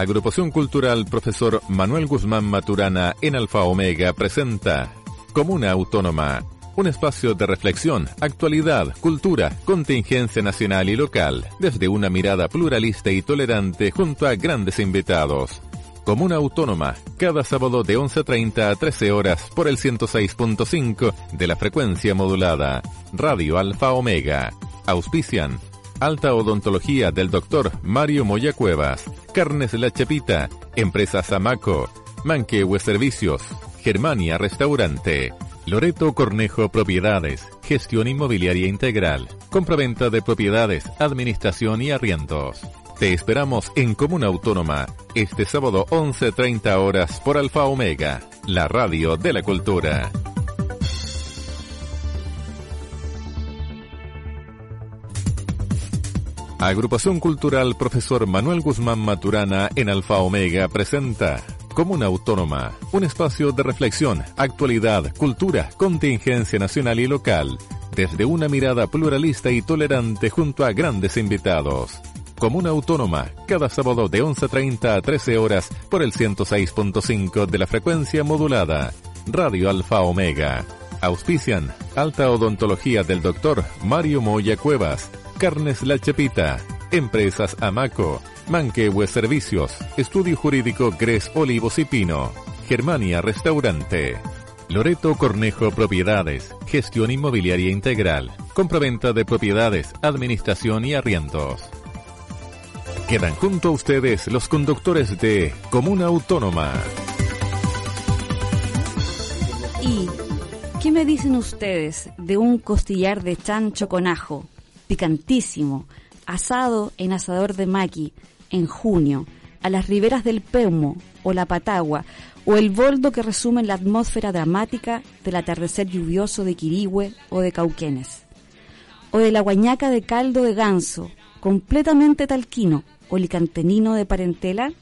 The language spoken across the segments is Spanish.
Agrupación Cultural Profesor Manuel Guzmán Maturana en Alfa Omega presenta Comuna Autónoma, un espacio de reflexión, actualidad, cultura, contingencia nacional y local, desde una mirada pluralista y tolerante junto a grandes invitados. Comuna Autónoma, cada sábado de 11.30 a 13 horas por el 106.5 de la frecuencia modulada. Radio Alfa Omega. Auspician. Alta Odontología del Dr. Mario Moya Cuevas. Carnes La Chepita. Empresa Zamaco. Manquehue Servicios. Germania Restaurante. Loreto Cornejo Propiedades. Gestión Inmobiliaria Integral. Compraventa de propiedades, administración y arriendos. Te esperamos en Comuna Autónoma este sábado 11.30 horas por Alfa Omega, la radio de la cultura. Agrupación Cultural Profesor Manuel Guzmán Maturana en Alfa Omega presenta Comuna Autónoma, un espacio de reflexión, actualidad, cultura, contingencia nacional y local, desde una mirada pluralista y tolerante junto a grandes invitados. Comuna Autónoma, cada sábado de 11.30 a 13 horas por el 106.5 de la frecuencia modulada. Radio Alfa Omega. Auspician Alta Odontología del Dr. Mario Moya Cuevas, Carnes La Chepita, Empresas Amaco, Manquehue Servicios, Estudio Jurídico Gres Olivos y Pino, Germania Restaurante. Loreto Cornejo Propiedades, Gestión Inmobiliaria Integral, compraventa de propiedades, administración y arriendos. Quedan junto a ustedes los conductores de Comuna Autónoma. ¿Y qué me dicen ustedes de un costillar de chancho con ajo, picantísimo, asado en asador de maqui, en junio, a las riberas del Peumo o la Patagua, o el boldo que resume la atmósfera dramática del atardecer lluvioso de Quirihue o de Cauquenes, o de la guañaca de caldo de ganso, completamente talquino, o licantenino de parentela?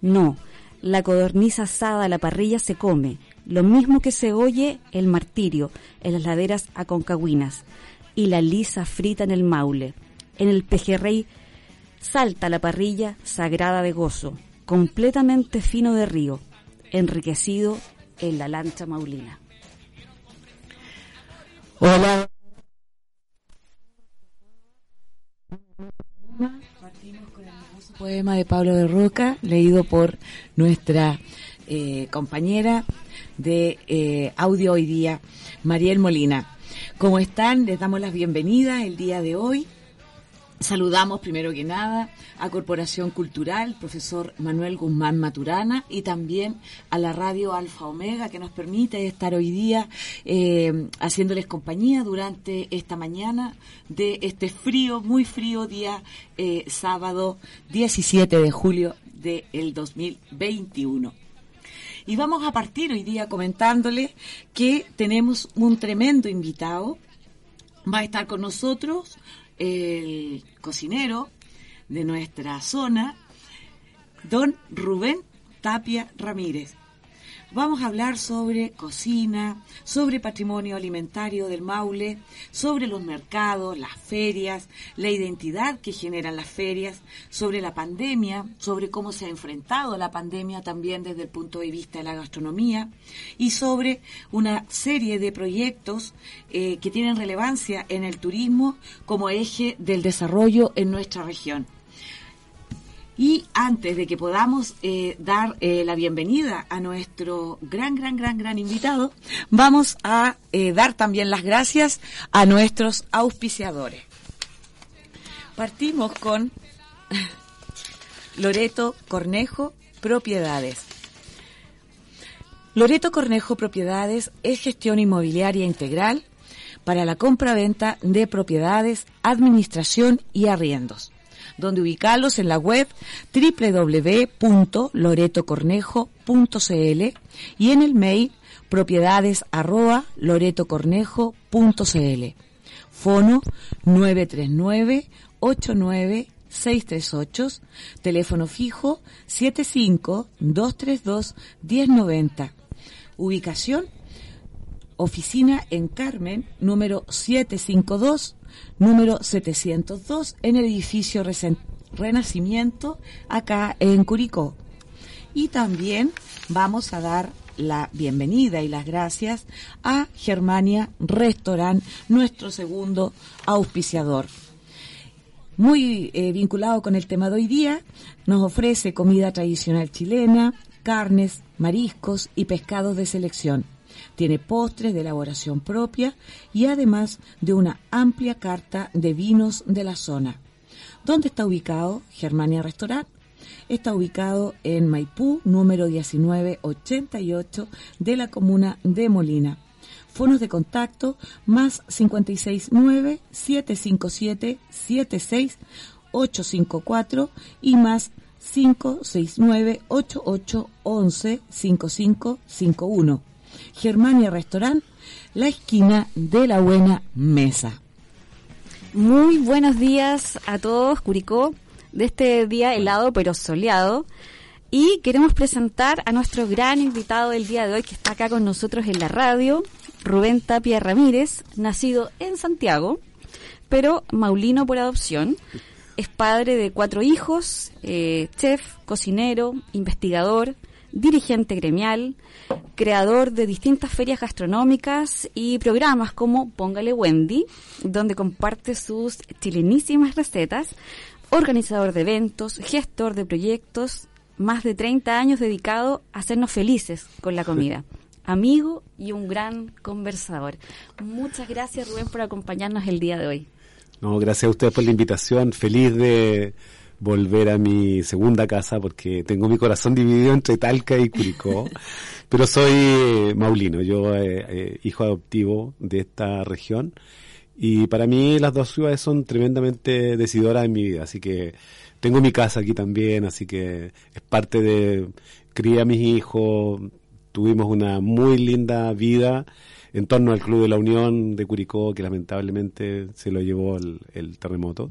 No, la codorniz asada a la parrilla se come, lo mismo que se oye el martirio en las laderas aconcagüinas y la lisa frita en el maule. En el pejerrey salta la parrilla sagrada de gozo, completamente fino de río, enriquecido en la lancha maulina. Hola. poema de Pablo de Roca, leído por nuestra eh, compañera de eh, audio hoy día, Mariel Molina. ¿Cómo están? Les damos las bienvenidas el día de hoy Saludamos primero que nada a Corporación Cultural, profesor Manuel Guzmán Maturana y también a la radio Alfa Omega que nos permite estar hoy día eh, haciéndoles compañía durante esta mañana de este frío, muy frío día eh, sábado 17 de julio del 2021. Y vamos a partir hoy día comentándole que tenemos un tremendo invitado. Va a estar con nosotros el cocinero de nuestra zona, don Rubén Tapia Ramírez. Vamos a hablar sobre cocina, sobre patrimonio alimentario del Maule, sobre los mercados, las ferias, la identidad que generan las ferias, sobre la pandemia, sobre cómo se ha enfrentado la pandemia también desde el punto de vista de la gastronomía y sobre una serie de proyectos eh, que tienen relevancia en el turismo como eje del desarrollo en nuestra región. Y antes de que podamos eh, dar eh, la bienvenida a nuestro gran, gran, gran, gran invitado, vamos a eh, dar también las gracias a nuestros auspiciadores. Partimos con Loreto Cornejo Propiedades. Loreto Cornejo Propiedades es gestión inmobiliaria integral para la compra-venta de propiedades, administración y arriendos donde ubicarlos en la web www.loretocornejo.cl y en el mail propiedades. Fono 939 89 638, teléfono fijo 75 232 1090. Ubicación oficina en Carmen, número 752 número 702 en el edificio Renacimiento acá en Curicó. Y también vamos a dar la bienvenida y las gracias a Germania Restaurant, nuestro segundo auspiciador. Muy eh, vinculado con el tema de hoy día, nos ofrece comida tradicional chilena, carnes, mariscos y pescados de selección. Tiene postres de elaboración propia y además de una amplia carta de vinos de la zona. ¿Dónde está ubicado Germania Restaurant? Está ubicado en Maipú, número 1988 de la comuna de Molina. Fonos de contacto más 569-757-76854 y más 569-8811-5551. Germania Restaurant, la esquina de la buena mesa. Muy buenos días a todos, Curicó de este día helado pero soleado. Y queremos presentar a nuestro gran invitado del día de hoy que está acá con nosotros en la radio, Rubén Tapia Ramírez, nacido en Santiago, pero maulino por adopción. Es padre de cuatro hijos, eh, chef, cocinero, investigador, dirigente gremial, creador de distintas ferias gastronómicas y programas como Póngale Wendy, donde comparte sus chilenísimas recetas, organizador de eventos, gestor de proyectos, más de 30 años dedicado a hacernos felices con la comida. Amigo y un gran conversador. Muchas gracias Rubén por acompañarnos el día de hoy. No, gracias a ustedes por la invitación. Feliz de volver a mi segunda casa porque tengo mi corazón dividido entre Talca y Curicó. Pero soy eh, maulino, yo eh, eh, hijo adoptivo de esta región y para mí las dos ciudades son tremendamente decidoras en mi vida, así que tengo mi casa aquí también, así que es parte de crié a mis hijos, tuvimos una muy linda vida en torno al Club de la Unión de Curicó, que lamentablemente se lo llevó el terremoto.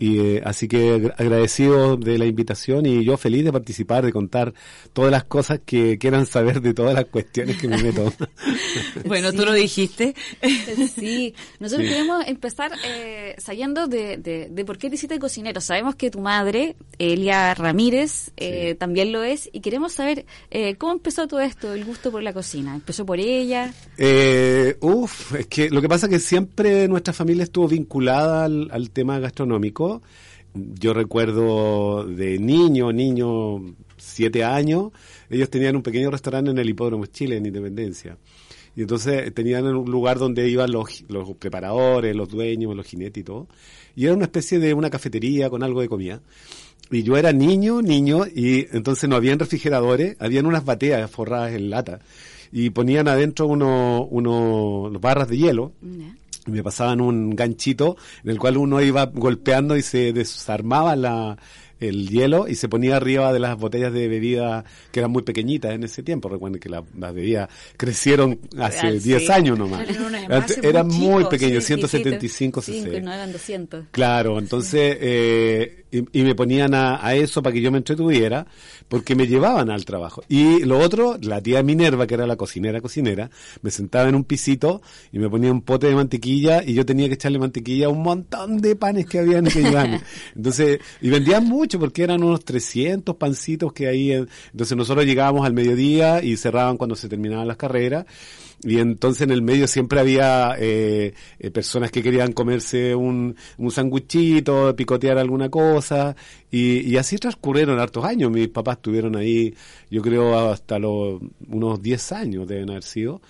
Y eh, así que agradecido de la invitación y yo feliz de participar, de contar todas las cosas que quieran saber de todas las cuestiones que me meto. bueno, tú lo dijiste. sí, nosotros queremos empezar eh, sabiendo de, de, por qué te hiciste cocinero. Sabemos que tu madre, Elia Ramírez, eh, también lo es y queremos saber eh, cómo empezó todo esto, el gusto por la cocina. ¿Empezó por ella? Eh, uf, es que lo que pasa es que siempre nuestra familia estuvo vinculada al, al tema gastronómico yo recuerdo de niño, niño, siete años, ellos tenían un pequeño restaurante en el Hipódromo Chile, en Independencia. Y entonces tenían un lugar donde iban los, los preparadores, los dueños, los jinetes y todo. Y era una especie de una cafetería con algo de comida. Y yo era niño, niño, y entonces no habían refrigeradores, habían unas bateas forradas en lata. Y ponían adentro unos uno, barras de hielo me pasaban un ganchito en el cual uno iba golpeando y se desarmaba la, el hielo y se ponía arriba de las botellas de bebida que eran muy pequeñitas en ese tiempo. Recuerden que las bebidas crecieron hace 10 años nomás. Eran muy, pequeños, 175 cc. no eran 200. Claro, entonces, eh, y, me ponían a, a, eso para que yo me entretuviera, porque me llevaban al trabajo. Y lo otro, la tía Minerva, que era la cocinera cocinera, me sentaba en un pisito y me ponía un pote de mantequilla y yo tenía que echarle mantequilla a un montón de panes que había en que llevarme. Entonces, y vendían mucho porque eran unos 300 pancitos que ahí, entonces nosotros llegábamos al mediodía y cerraban cuando se terminaban las carreras y entonces en el medio siempre había eh, eh, personas que querían comerse un, un sanguchito, picotear alguna cosa, y, y, así transcurrieron hartos años. Mis papás estuvieron ahí, yo creo, hasta los unos 10 años deben haber sido.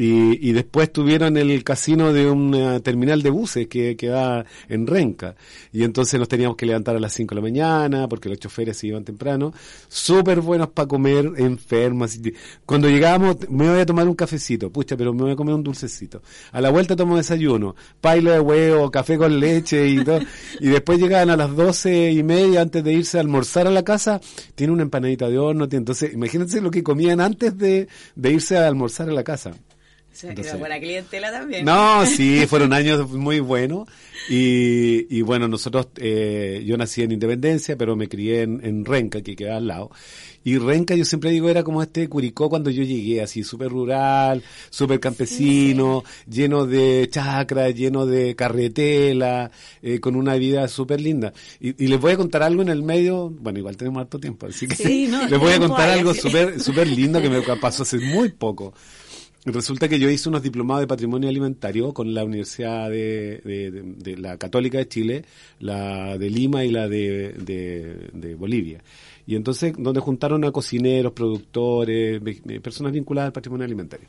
Y, y, después tuvieron el casino de una terminal de buses que queda en Renca. Y entonces nos teníamos que levantar a las 5 de la mañana porque los choferes se iban temprano. Súper buenos para comer, enfermas. Cuando llegábamos, me voy a tomar un cafecito. Pucha, pero me voy a comer un dulcecito. A la vuelta tomo desayuno. Pailo de huevo, café con leche y todo. y después llegaban a las doce y media antes de irse a almorzar a la casa. Tiene una empanadita de horno. Entonces, imagínense lo que comían antes de irse a almorzar a la casa. Entonces, buena clientela también. No, sí, fueron años muy buenos. Y, y bueno, nosotros, eh, yo nací en Independencia, pero me crié en, en Renca, que queda al lado. Y Renca, yo siempre digo, era como este Curicó cuando yo llegué, así súper rural, súper campesino, lleno de chacras, lleno de carretela, eh, con una vida súper linda. Y, y, les voy a contar algo en el medio, bueno, igual tenemos harto tiempo, así que les voy a contar algo súper súper lindo que me pasó hace muy poco. Resulta que yo hice unos diplomados de patrimonio alimentario con la Universidad de, la Católica de Chile, la de Lima y la de, Bolivia. Y entonces, donde juntaron a cocineros, productores, personas vinculadas al patrimonio alimentario.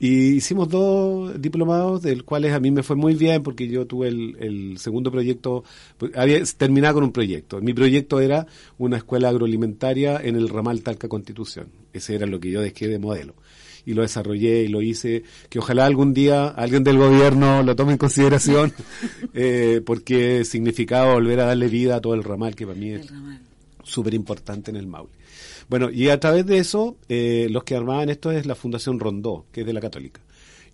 Y hicimos dos diplomados, del cuales a mí me fue muy bien porque yo tuve el, el segundo proyecto, había terminado con un proyecto. Mi proyecto era una escuela agroalimentaria en el ramal Talca Constitución. Ese era lo que yo dejé de modelo y lo desarrollé y lo hice, que ojalá algún día alguien del gobierno lo tome en consideración, eh, porque significaba volver a darle vida a todo el ramal que para mí es súper importante en el Maule. Bueno, y a través de eso, eh, los que armaban esto es la Fundación Rondó, que es de la Católica.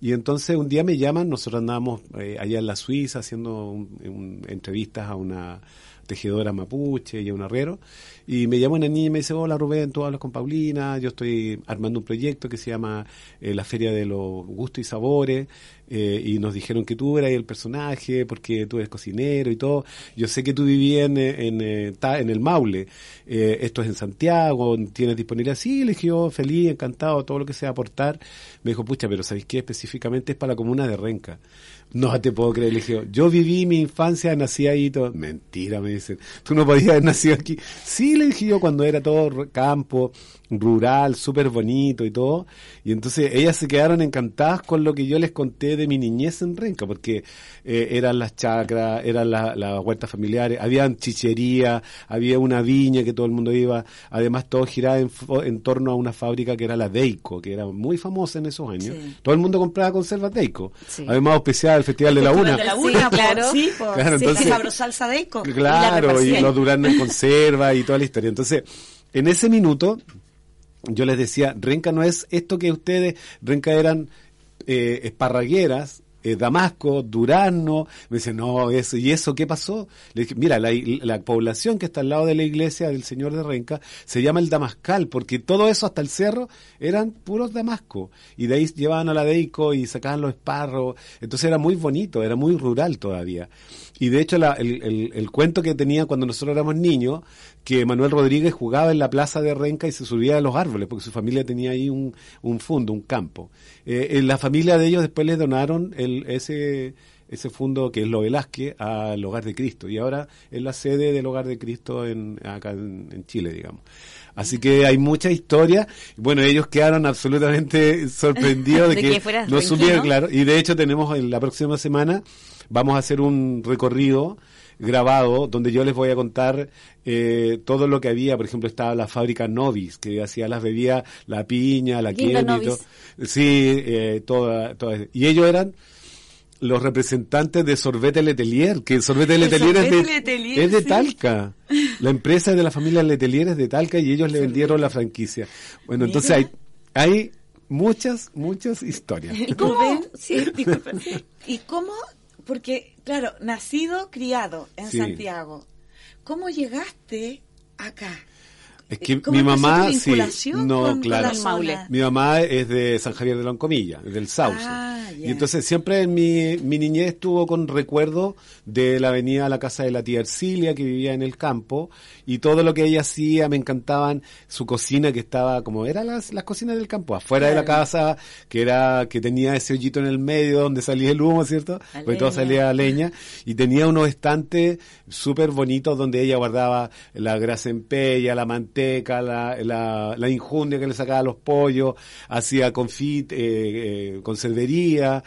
Y entonces un día me llaman, nosotros andábamos eh, allá en la Suiza haciendo un, un, entrevistas a una tejedora mapuche y a un arriero, y me llama una niña y me dice, hola Rubén, tú hablas con Paulina, yo estoy armando un proyecto que se llama eh, la Feria de los Gustos y Sabores, eh, y nos dijeron que tú eras el personaje, porque tú eres cocinero y todo. Yo sé que tú vivías en, en, en, el Maule, eh, esto es en Santiago, tienes disponibilidad. Sí, le dije yo, feliz, encantado, todo lo que sea aportar. Me dijo, pucha, pero ¿sabéis qué? Específicamente es para la comuna de Renca. No te puedo creer, le dije, yo viví mi infancia, nací ahí todo. Mentira, me dicen. Tú no podías haber nacido aquí. Sí, le dije yo, cuando era todo campo, rural, súper bonito y todo. Y entonces ellas se quedaron encantadas con lo que yo les conté de mi niñez en Renca, porque eh, eran las chacras, eran las la huertas familiares, habían chichería, había una viña que todo el mundo iba, además todo giraba en, en torno a una fábrica que era la Deico, que era muy famosa en esos años. Sí. Todo el mundo compraba conservas Deico. Sí. Además especial el Festival de la Una. De la Una, sí, claro. Sí, por, claro, entonces, sí, salsa Deico. Claro, y, y los duranos en conserva y toda la historia. Entonces, en ese minuto, yo les decía, Renca no es esto que ustedes, Renca eran eh, esparragueras, eh, Damasco, Durazno, me dice, no, eso, ¿y eso qué pasó? Le dije, mira, la, la, población que está al lado de la iglesia del Señor de Renca se llama el Damascal, porque todo eso hasta el cerro eran puros Damasco, y de ahí llevaban a la Deico y sacaban los esparros, entonces era muy bonito, era muy rural todavía. Y de hecho la, el, el, el, cuento que tenía cuando nosotros éramos niños, que Manuel Rodríguez jugaba en la plaza de Renca y se subía a los árboles, porque su familia tenía ahí un, un fundo, un campo. Eh, en la familia de ellos después les donaron el, ese, ese fundo que es lo Velázquez al Hogar de Cristo y ahora es la sede del Hogar de Cristo en, acá en, en Chile, digamos. Así que hay mucha historia. Bueno, ellos quedaron absolutamente sorprendidos de, de, que, que no supieron, claro. Y de hecho tenemos en la próxima semana, vamos a hacer un recorrido grabado donde yo les voy a contar eh, todo lo que había. Por ejemplo, estaba la fábrica Novis, que hacía las bebidas, la piña, la y todo. Sí, eh, toda, toda. Y ellos eran los representantes de Sorbete Letelier, que Sorbete Letelier, es de, Letelier, es de sí. Talca. La empresa es de la familia Letelier es de Talca y ellos le vendieron la franquicia. Bueno, Mira. entonces hay, hay muchas, muchas historias. ¿Y cómo? Sí, disculpen. ¿Y cómo? Porque, claro, nacido, criado en sí. Santiago. ¿Cómo llegaste acá? Es que mi mamá, sí, no, claro. Mi mamá es de San Javier de la Oncomilla, del Sauce. Ah, yeah. Y entonces siempre en mi, mi niñez estuvo con recuerdo de la avenida a la casa de la tía Ercilia, que vivía en el campo, y todo lo que ella hacía, me encantaban, su cocina que estaba como, eran las, las cocinas del campo, afuera claro. de la casa, que era, que tenía ese hoyito en el medio donde salía el humo, ¿cierto? Porque todo salía leña, y tenía unos estantes súper bonitos donde ella guardaba la grasa en pella, la manteca, la, la, la, injundia que le sacaba a los pollos, hacía confit, eh, eh, conservería,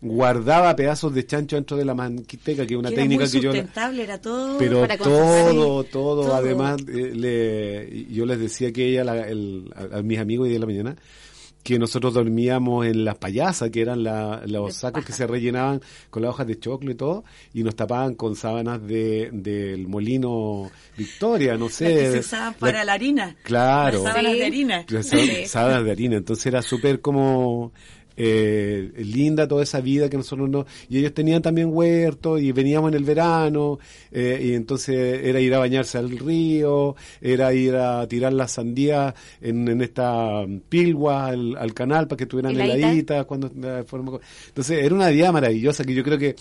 guardaba pedazos de chancho dentro de la manteca, que es una que técnica muy que yo... era todo Pero para todo, todo, todo, además, eh, le, yo les decía que ella, la, el, a, a, mis amigos de la mañana, que nosotros dormíamos en las payasas, que eran la, los sacos que se rellenaban con las hojas de choclo y todo, y nos tapaban con sábanas de del molino Victoria, no sé. Las que se usaban para la, la harina. Claro. Las sábanas sí. de harina. Las sábanas de harina. Entonces era súper como eh, linda toda esa vida que nosotros no... Y ellos tenían también huerto y veníamos en el verano eh, y entonces era ir a bañarse al río, era ir a tirar las sandías en, en esta pilgua al, al canal para que estuvieran Heladita. heladitas cuando eh, Entonces era una vida maravillosa que yo creo que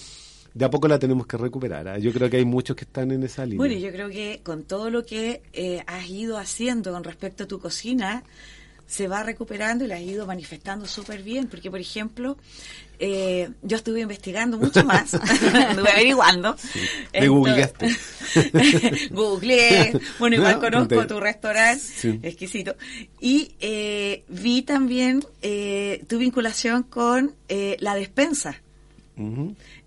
de a poco la tenemos que recuperar. ¿ah? Yo creo que hay muchos que están en esa línea. Bueno, yo creo que con todo lo que eh, has ido haciendo con respecto a tu cocina, se va recuperando y la has ido manifestando súper bien. Porque, por ejemplo, eh, yo estuve investigando mucho más, estuve averiguando. me googleaste. Googleé, bueno, igual No, conozco tu restaurante, Sí. exquisito. Y eh, vi también eh, tu vinculación con eh, la despensa.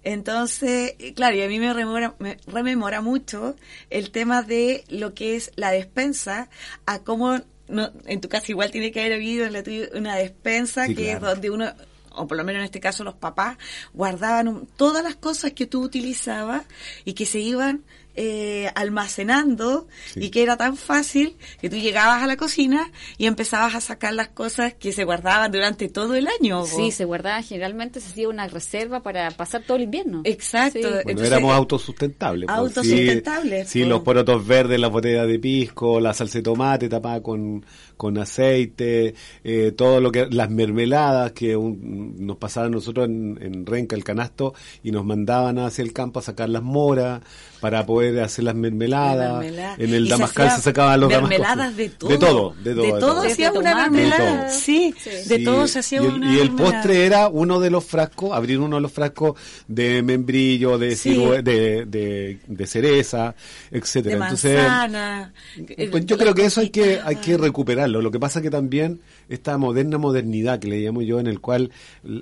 Entonces, claro, y a mí me rememora, me rememora mucho el tema de lo que es la despensa, a cómo, no, en tu casa igual tiene que haber habido en la tuya una despensa Sí, que es donde uno, o por lo menos en este caso los papás, guardaban un- todas las cosas que tú utilizabas y que se iban eh, almacenando Sí. y que era tan fácil que tú llegabas a la cocina y empezabas a sacar las cosas que se guardaban durante todo el año. Sí, se guardaba generalmente, se hacía una reserva para pasar todo el invierno. Exacto. Sí. Bueno, Entonces, éramos autosustentables. Autosustentables, Sí, sí, los porotos verdes, las botellas de pisco, la salsa de tomate tapada con, con aceite, eh, todo lo que, las mermeladas que un- nos pasaban nosotros en, en Renca, el canasto, y nos mandaban hacia el campo a sacar las moras para poder hacer las mermeladas. En el Y se Damascal se, hacían sacaban los damascos. mermeladas de todo. De todo, de todo. De todo hacía una mermelada. De todo. Sí, de Sí, todo se hacía y el, una y el postre era uno de los frascos, abrir uno de los frascos de membrillo, de Sí. de, de, de cereza, etcétera. de Entonces, pues yo creo que eso hay que hay que recuperarlo. Lo que pasa que también esta moderna modernidad que le llamo yo, en el cual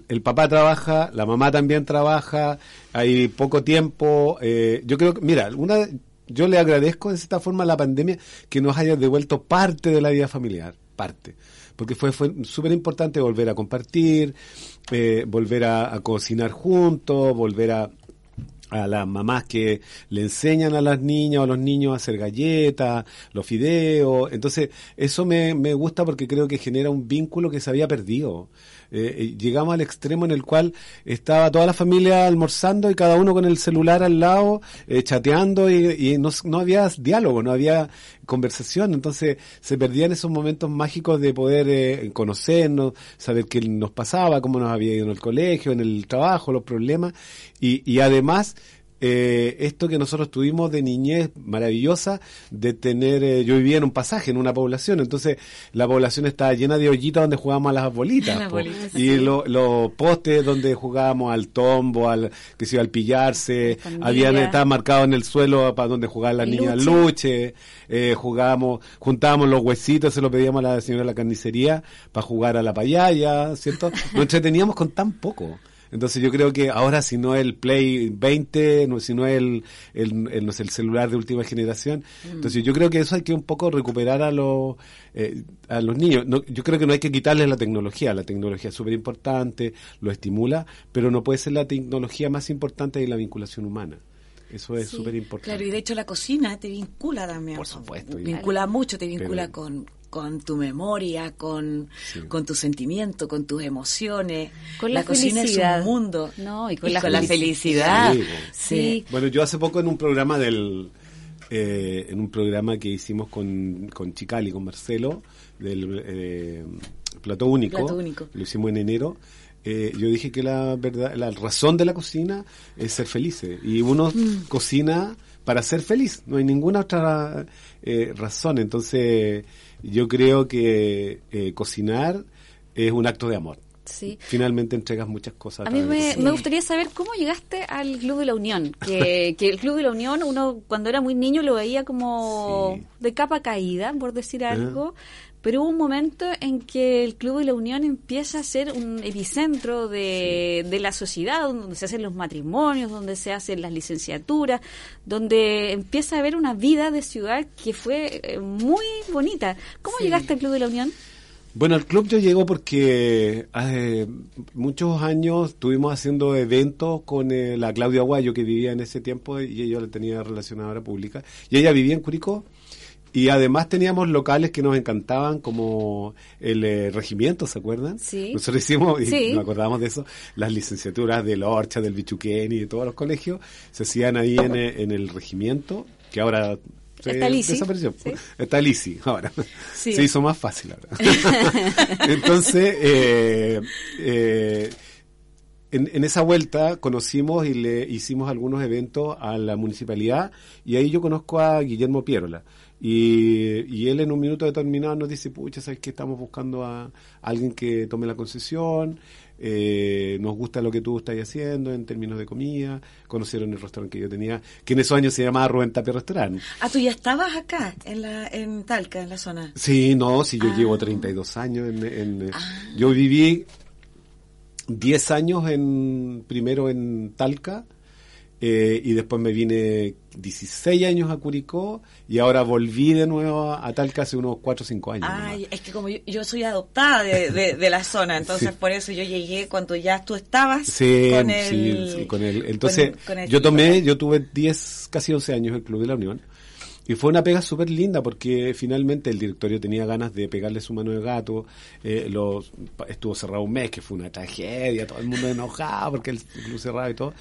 el papá trabaja, la mamá también trabaja, hay poco tiempo. eh, yo creo que, mira, una, yo le agradezco de esta forma a la pandemia que nos haya devuelto parte de la vida familiar, parte. Porque fue, fue súper importante volver a compartir, eh, volver a cocinar juntos, volver a, a las mamás que le enseñan a las niñas o a los niños a hacer galletas, los fideos. Entonces, eso me, me gusta porque creo que genera un vínculo que se había perdido. Eh, eh, llegamos al extremo en el cual estaba toda la familia almorzando y cada uno con el celular al lado, eh, chateando y, no, no había diálogo, no había conversación. Entonces, se perdían esos momentos mágicos de poder eh, conocernos, saber qué nos pasaba, cómo nos había ido en el colegio, en el trabajo, los problemas. Y, y además, eh, esto que nosotros tuvimos de niñez maravillosa, de tener, eh, yo vivía en un pasaje, en una población, entonces la población estaba llena de hoyitas donde jugábamos a las bolitas, Las y lo- los postes donde jugábamos al tombo, al que se iba al pillarse, habían estaba marcado en el suelo para donde jugaban las niñas luche. luche, eh, jugábamos, juntábamos los huesitos, se los pedíamos a la señora de la carnicería para jugar a la payaya, ¿cierto? Nos entreteníamos con tan poco. Entonces yo creo que ahora si no el Play 20, no, si no el, el, el, no sé, el celular de última generación, entonces yo creo que eso hay que un poco recuperar a los eh, a los niños. No, yo creo que no hay que quitarles la tecnología, la tecnología es súper importante, lo estimula, pero no puede ser la tecnología más importante de la vinculación humana. Eso es súper importante. Claro, y de hecho la cocina te vincula también. Por supuesto. Vincula mucho, te vincula Pero- con, con tu memoria, con, Sí. con tu sentimiento, con tus emociones. Con la cocina felicidad. es un mundo. No, y con Y la con la felicidad. felicidad. Sí, Sí. Bueno, yo hace poco en un programa del eh, en un programa que hicimos con, con Chicali, con Marcelo, del eh, Plato Único, Plato Único. lo hicimos en enero, eh, yo dije que la verdad, la razón de la cocina es ser felices. Y uno Mm. cocina para ser feliz, no hay ninguna otra eh, razón. Entonces, yo creo que eh, cocinar es un acto de amor. Sí. Finalmente entregas muchas cosas. A mí me, gustaría saber cómo llegaste al Club de la Unión. Que, que el Club de la Unión, uno cuando era muy niño lo veía como Sí. de capa caída, por decir algo. Pero hubo un momento en que el Club de la Unión empieza a ser un epicentro de, de la sociedad, donde se hacen los matrimonios, donde se hacen las licenciaturas, donde empieza a haber una vida de ciudad que fue eh, muy bonita. ¿Cómo Sí. llegaste al Club de la Unión? Bueno, al club yo llego porque hace muchos años estuvimos haciendo eventos con eh, la Claudia Aguayo que vivía en ese tiempo y ella la tenía relacionadora pública y ella vivía en Curicó Y además teníamos locales que nos encantaban, como el eh, regimiento, ¿se acuerdan? Sí. Nosotros hicimos, y Sí. nos acordábamos de eso, las licenciaturas de Lorcha, del Bichuquén y de todos los colegios, se hacían ahí en, eh, en el regimiento, que ahora se Está Lisi. desapareció. Sí. Está Lisi ahora. Sí. Se hizo más fácil ahora. Entonces, eh, eh, en, en esa vuelta conocimos y le hicimos algunos eventos a la municipalidad y ahí yo conozco a Guillermo Pierola. Y, y él en un minuto determinado nos dice, pucha, ¿sabes que Estamos buscando a alguien que tome la concesión, eh, nos gusta lo que tú estás haciendo en términos de comida, conocieron el restaurante que yo tenía, que en esos años se llamaba Rubén Tapia Restaurant. Ah, tú ya estabas acá, en, la, en Talca, en la zona. Sí, no, si yo Ah. llevo 32 años en... en- Ah. Yo viví 10 años en primero en Talca eh, y después me vine 16 años a Curicó y ahora volví de nuevo a, Talca hace unos 4 o 5 años. Ay, nomás. es que como yo, yo soy adoptada de, de, de la zona, entonces Sí. por eso yo llegué cuando ya tú estabas Sí, con el... sí, con el- Entonces, con- con el yo tomé, yo tuve 10, casi 11 años en el Club de la Unión. Y fue una pega súper linda porque finalmente el directorio tenía ganas de pegarle su mano de gato. eh, los, estuvo cerrado un mes, que fue una tragedia, todo el mundo enojado porque el club cerrado y todo.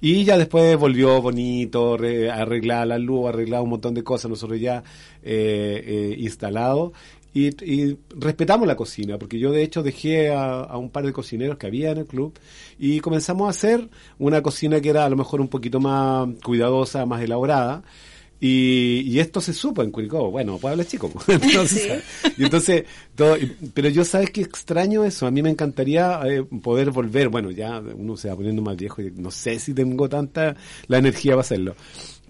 Y ya después volvió bonito, re- arreglada la luz, arreglado un montón de cosas, nosotros ya eh, eh, instalados. Y, y respetamos la cocina, porque yo de hecho dejé a, a un par de cocineros que había en el club y comenzamos a hacer una cocina que era a lo mejor un poquito más cuidadosa, más elaborada. Y, y esto se supo en Curicó, bueno, Pueblo chico. entonces, y entonces todo, y- pero yo sabes que extraño eso, a mí me encantaría eh, poder volver, bueno, ya uno se va poniendo más viejo y no sé si tengo tanta la energía para hacerlo.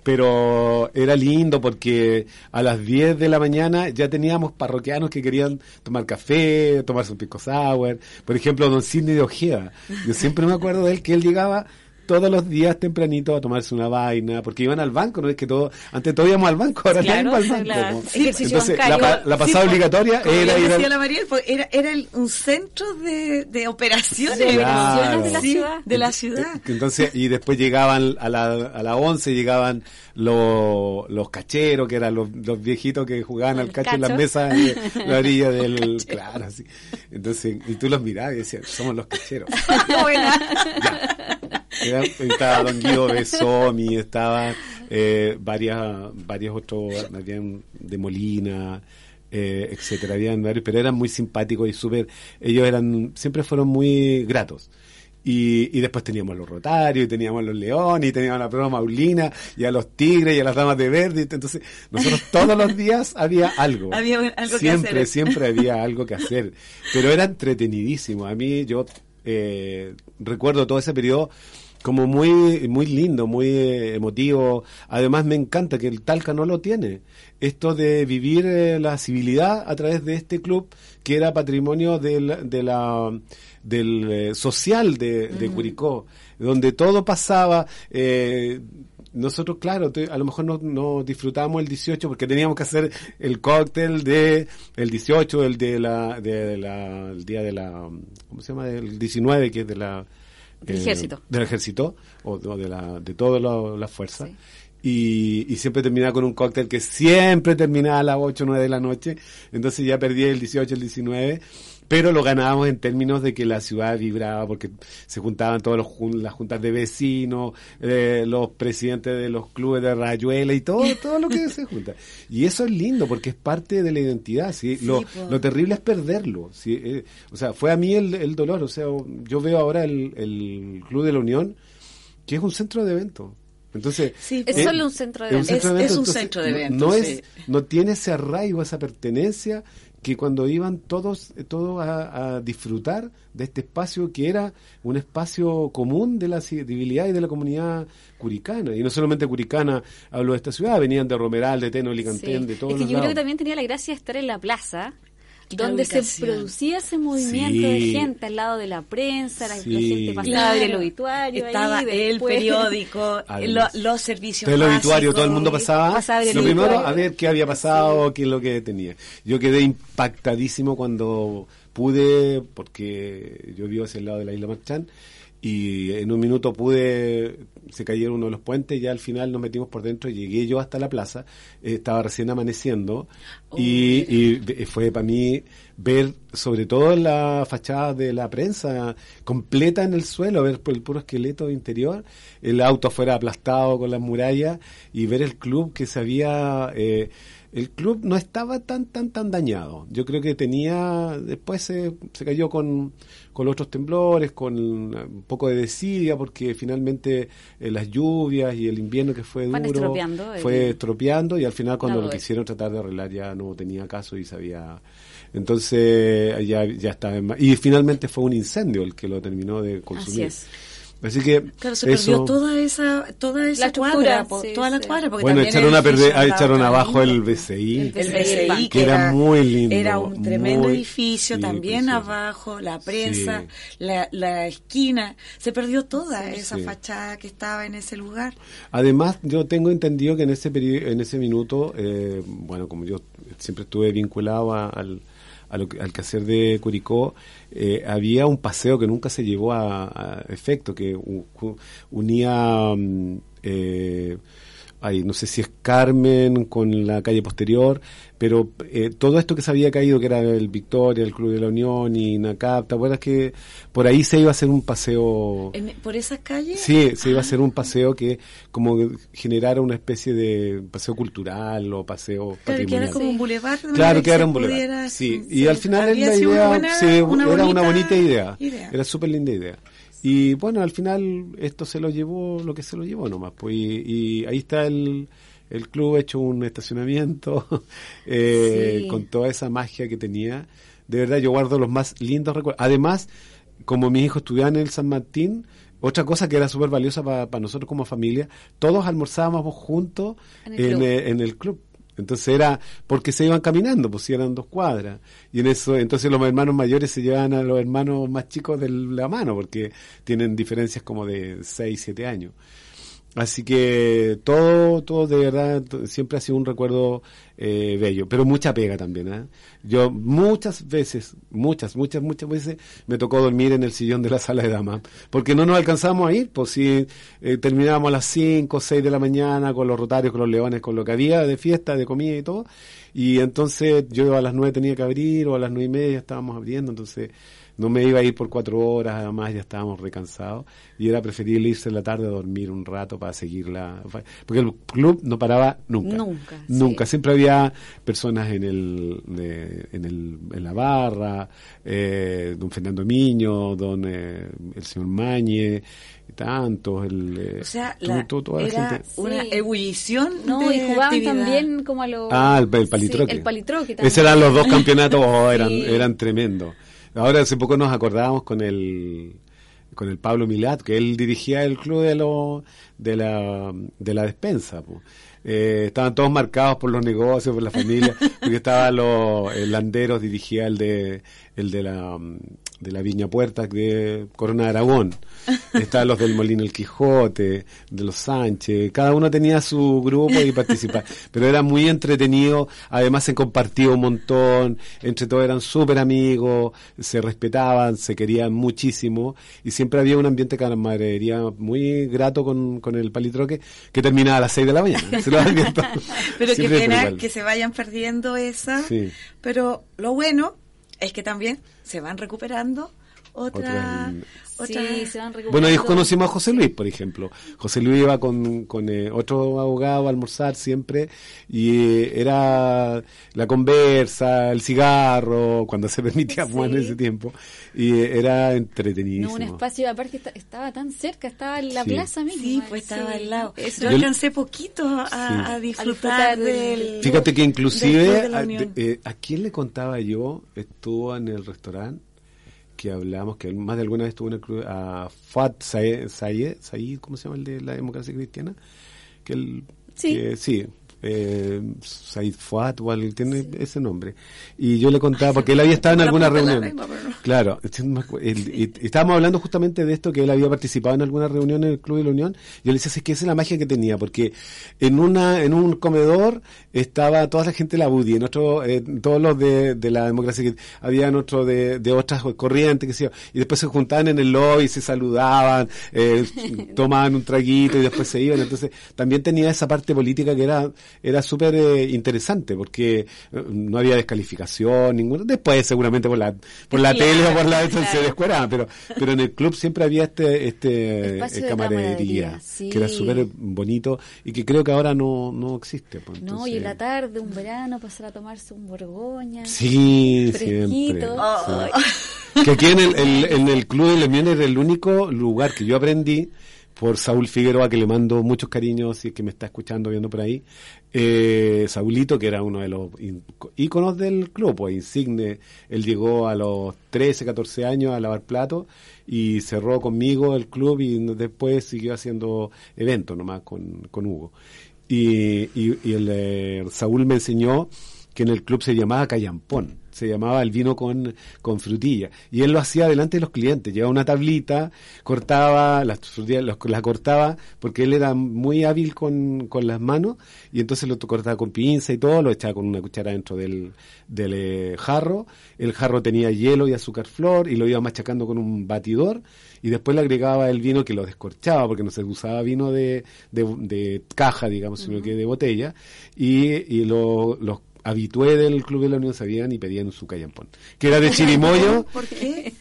Pero era lindo porque a las 10 de la mañana ya teníamos parroquianos que querían tomar café, tomarse un pico sour. Por ejemplo, don Sidney de Ojeda. Yo siempre me acuerdo de él que él llegaba todos los días tempranito a tomarse una vaina, porque iban al banco, ¿no? Es que todo, antes todos íbamos al banco, ahora Claro, va al sí, banco. claro. po. Ejercicio Entonces, la, bancario. la pasada Sí, obligatoria Como era ya ir al- la Mariel, pues, era, era el- un centro de, de operaciones. De Claro. operaciones de la Sí, ciudad. de la ciudad. Entonces, y después llegaban a la, a la 11, llegaban los, los cacheros, que eran los, los viejitos que jugaban al cacho en las mesas de la orilla del... Claro, así. Entonces, y tú los mirabas y decías, somos los cacheros. Buena. Estaba Don Guido Besomi, estaba eh, varias, varios otros, habían de Molina, eh, etcétera, habían varios, pero eran muy simpáticos y súper, ellos eran, siempre fueron muy gratos. Y, y después teníamos los Rotarios, y teníamos los Leones, y teníamos a la prueba Maulina, y a los Tigres, y a las Damas de Verde. Entonces, nosotros todos los días había algo. Había algo que siempre, hacer. siempre había algo que hacer. Pero era entretenidísimo. A mí, yo eh, recuerdo todo ese periodo como muy muy lindo, muy eh, emotivo. Además me encanta que el Talca no lo tiene. Esto de vivir eh, la civilidad a través de este club que era patrimonio del, de la, del eh, social de, de Curicó, donde todo pasaba. eh, nosotros, claro, a lo mejor no, no disfrutábamos el 18 porque teníamos que hacer el cóctel de el 18, el de la, de la, el día de la, ¿cómo se llama? El 19, que es de la, Del eh, ejército. del ejército o, o de la de todas las fuerzas Sí. y, y siempre terminaba con un cóctel que siempre terminaba a las 8 o 9 de la noche entonces ya perdí el 18 el 19 pero lo ganábamos en términos de que la ciudad vibraba porque se juntaban todos los las juntas de vecinos eh, los presidentes de los clubes de Rayuela y todo todo lo que se junta y eso es lindo porque es parte de la identidad ¿sí? Sí, lo, po. lo terrible es perderlo. ¿sí? Eh, o sea, fue a mí el, el dolor. O sea, yo veo ahora el, el Club de la Unión, que es un centro de eventos. Entonces, Sí, Es pues. solo un centro de es eventos. Es- es un centro de no- eventos, No, sí. es, no tiene ese arraigo, esa pertenencia que cuando iban todos, todos a, a disfrutar de este espacio que era un espacio común de la civilidad y de la comunidad curicana. Y no solamente curicana, hablo de esta ciudad, venían de Romeral, de Teno, Sí. Licantén, de todos es que los yo creo que también tenía la gracia de estar en la plaza, La donde se producía ese movimiento de gente al lado de la prensa, la, la Sí. gente pasaba a ver el Claro. obituario. Estaba ahí, el después- periódico, lo- los servicios Entonces, el obituario, todo el mundo pasaba. Pasaba el lo primero, a ver qué había pasado, qué es lo que tenía. Yo quedé impactadísimo cuando pude, porque yo vivo hacia el lado de la isla Marchán, y en un minuto pude se cayeron uno de los puentes, ya al final nos metimos por dentro, llegué yo hasta la plaza, eh, estaba recién amaneciendo y, y fue para mí ver sobre todo la fachada de la prensa completa en el suelo, ver por el puro esqueleto interior, el auto fuera aplastado con las murallas y ver el club que se había... Eh, el club no estaba tan tan tan dañado. Yo creo que tenía después se, se cayó con, con otros temblores, con un poco de desidia porque finalmente eh, las lluvias y el invierno que fue duro fue estropeando y al final cuando lo quisieron tratar de arreglar ya no tenía caso y se había entonces ya, ya estaba Y finalmente fue un incendio el que lo terminó de consumir. Así es. Así que claro, se perdió toda esa toda esa cuadra, toda la cuadra. Porque bueno, echaron, a perder, echaron abajo el BCI, el BCI que, era, muy lindo. Era un tremendo edificio, también abajo, la prensa, la, la, esquina. Se perdió toda esa fachada que estaba en ese lugar. Además, yo tengo entendido que en ese, en ese minuto, eh, bueno, como yo siempre estuve vinculado al al quehacer de Curicó, eh, había un paseo que nunca se llevó a, efecto, que unía... Mm, eh, no sé si es Carmen con la calle posterior, pero eh, todo esto que se había caído, que era el Victoria, el Club de la Unión y NACAP, ¿te acuerdas que por ahí se iba a hacer un paseo? ¿Por esas calles? Sí, se iba a hacer un ah. paseo que como generara una especie de paseo cultural o paseo claro, que era como un boulevard. Claro, que era un boulevard. Sí. y al final la idea era una bonita idea. Era súper linda idea. Y bueno, al final esto se lo llevó lo que se lo llevó nomás. Pues, y, ahí está el, el club hecho un estacionamiento eh, con toda esa magia que tenía. De verdad, yo guardo los más lindos recuerdos. Además, como mis hijos estudiaban en el San Martín, otra cosa que era súper valiosa para nosotros como familia, todos almorzábamos juntos en en el club. Entonces era porque se iban caminando, pues eran dos cuadras. Y en eso, entonces los hermanos mayores se llevan a los hermanos más chicos de la mano, porque tienen diferencias como de 6, 7 años. Así que todo, todo de verdad siempre ha sido un recuerdo eh, bello, pero mucha pega también. ¿eh? Yo muchas veces, muchas, muchas, muchas veces me tocó dormir en el sillón de la sala de damas, porque no nos alcanzábamos a ir, pues si eh, terminábamos a las 5 o 6 de la mañana con los rotarios, con los leones, con lo que había de fiesta, de comida y todo, y entonces yo a las 9 tenía que abrir o a las nueve y media estábamos abriendo, entonces no me iba a ir por cuatro horas, además ya estábamos recansados y era preferible irse en la tarde a dormir un rato para seguirla, porque el club no paraba nunca. Nunca. Nunca, siempre había personas en el, en, el en la barra, eh, don Fernando Miño, don eh, el señor Mañe, tantos, el, eh, o sea, la, era una ebullición no, y jugaban también como a los... Ah, el, palitroque. el palitroque también. Esos eran los dos campeonatos, oh, eran, eran tremendos. Ahora hace poco nos acordábamos con el con el Pablo Milat, que él dirigía el club de lo, de la de la despensa. Eh, estaban todos marcados por los negocios, por la familia, porque estaban los landeros dirigía el de el de la de la Viña Puerta de Corona de Aragón. Estaban los del Molino El Quijote, de los Sánchez. Cada uno tenía su grupo y participaba. Pero era muy entretenido. Además se compartía un montón. Entre todos eran súper amigos. Se respetaban, se querían muchísimo. Y siempre había un ambiente de camaradería muy grato con, con el palitroque que terminaba a las 6 de la mañana. Se lo Pero qué pena que se vayan perdiendo esa. Pero lo bueno es que también se van recuperando otra, otra, sí, se van recuperando. Bueno, ahí conocimos a José Luis, por ejemplo. José Luis iba con, con eh, otro abogado a almorzar siempre y eh, era la conversa, el cigarro, cuando se permitía fumar en ese tiempo, y eh, era entretenido. No, un espacio aparte estaba tan cerca, estaba en la plaza misma. Sí, pues estaba al lado. Yo alcancé poquito a, disfrutar, del... Fíjate que inclusive, a, ¿a quién le contaba yo? Estuvo en el restaurante que hablamos, que más de alguna vez estuvo en el club, a Fuad Said, ¿cómo se llama el de la democracia cristiana? Que el, sí. sí, eh, Said Fuat o algo, tiene ese nombre. Y yo le contaba, porque él había estado en alguna reunión. Claro, y, estábamos hablando justamente de esto, que él había participado en alguna reunión en el Club de la Unión. Yo le decía, es que esa es la magia que tenía, porque en una en un comedor estaba toda la gente de la UDI, en otro, eh, todos los de, de, la democracia, que había otro de, de otras corrientes, que sé y después se juntaban en el lobby, se saludaban, eh, tomaban un traguito y después se iban. Entonces, también tenía esa parte política que era, era súper eh, interesante, porque eh, no había descalificación, ninguna. Después, seguramente por la, por la tele o por la se descueraban, pero, pero en el club siempre había este, este eh, camaradería, que era súper bonito y que creo que ahora no, no existe. Pues, no, y en la tarde, un verano, pasar a tomarse un borgoña. Sí, siempre. Que aquí en el, en el Club de Lemien era el único lugar que yo aprendí por Saúl Figueroa, que le mando muchos cariños, si es que me está escuchando, viendo por ahí. Eh, Saulito, que era uno de los íconos del club, pues insigne. Él llegó a los 13, 14 años a lavar platos y cerró conmigo el club y después siguió haciendo eventos nomás con, con Hugo. Y, y, el eh, Saúl me enseñó que en el club se llamaba Callampón se llamaba el vino con, con frutilla. Y él lo hacía delante de los clientes, llevaba una tablita, cortaba, las frutillas la cortaba, porque él era muy hábil con, con las manos, y entonces lo cortaba con pinza y todo, lo echaba con una cuchara dentro del, del eh, jarro. El jarro tenía hielo y azúcar flor, y lo iba machacando con un batidor, y después le agregaba el vino que lo descorchaba, porque no se usaba vino de, de, caja, digamos, sino que de botella, y, y lo, los habitué del Club de la Unión sabían y pedían su callampón, que era de chirimoyo. ¿Por qué?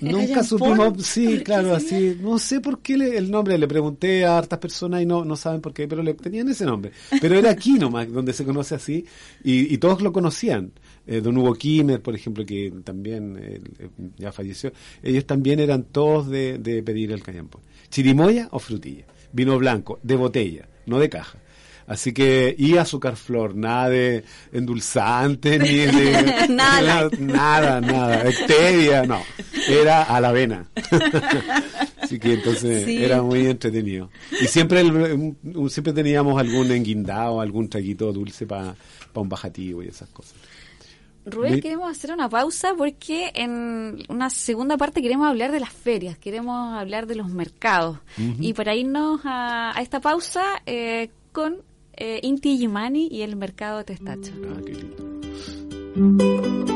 Nunca supimos, sí, claro, así, no sé por qué el nombre, le pregunté a hartas personas y no, no saben por qué, pero le tenían ese nombre. Pero era aquí nomás, donde se conoce así, y, todos lo conocían. Eh, don Hugo Kimmer, por ejemplo, que también eh, ya falleció, ellos también eran todos de, de pedir el callampón. Chirimoya o frutilla, vino blanco, de botella, no de caja. Así que, y azúcar flor, nada de endulzante, ni de... nada. nada, nada. no. Era a la avena. Así que entonces era muy entretenido. Y siempre siempre teníamos algún enguindado, algún traguito dulce para un bajativo y esas cosas. Rubén, queremos hacer una pausa porque en una segunda parte queremos hablar de las ferias, queremos hablar de los mercados. Y para irnos a, a esta pausa eh, con eh, Inti Yumani y el mercado de Testacho. Ah, qué lindo.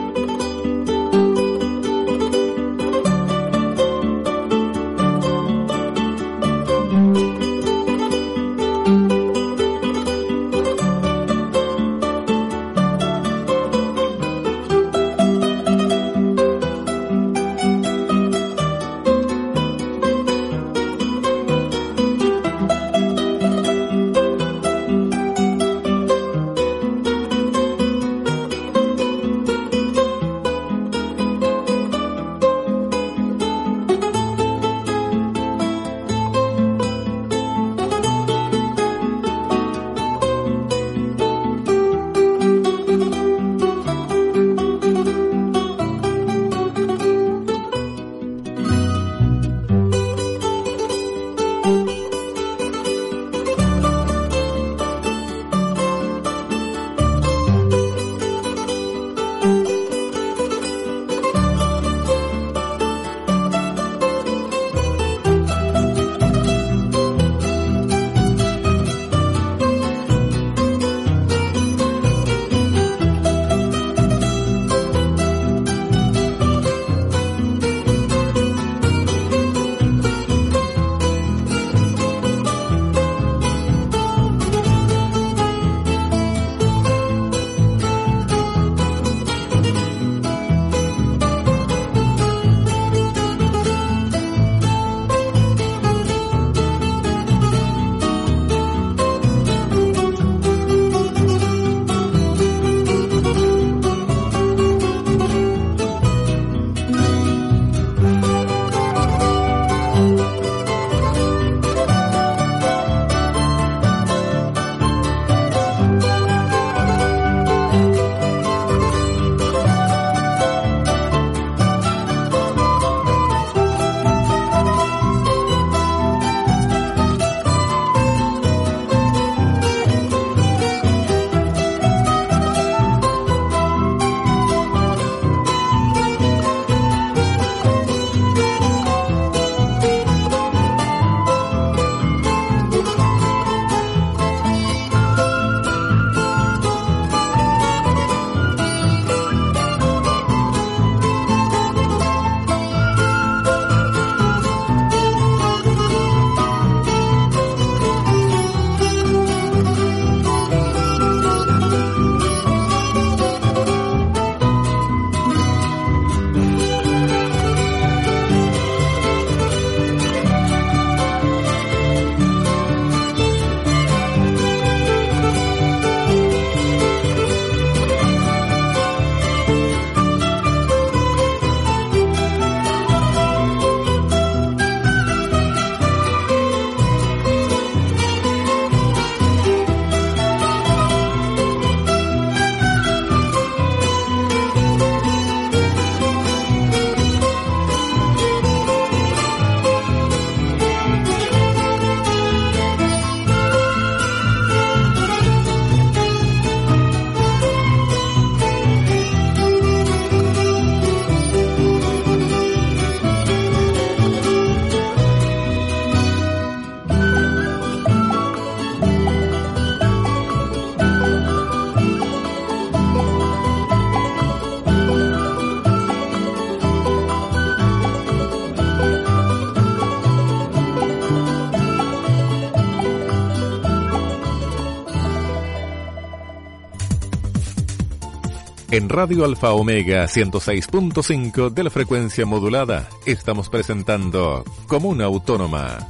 En Radio Alfa Omega 106.5 de la frecuencia modulada estamos presentando Comuna Autónoma.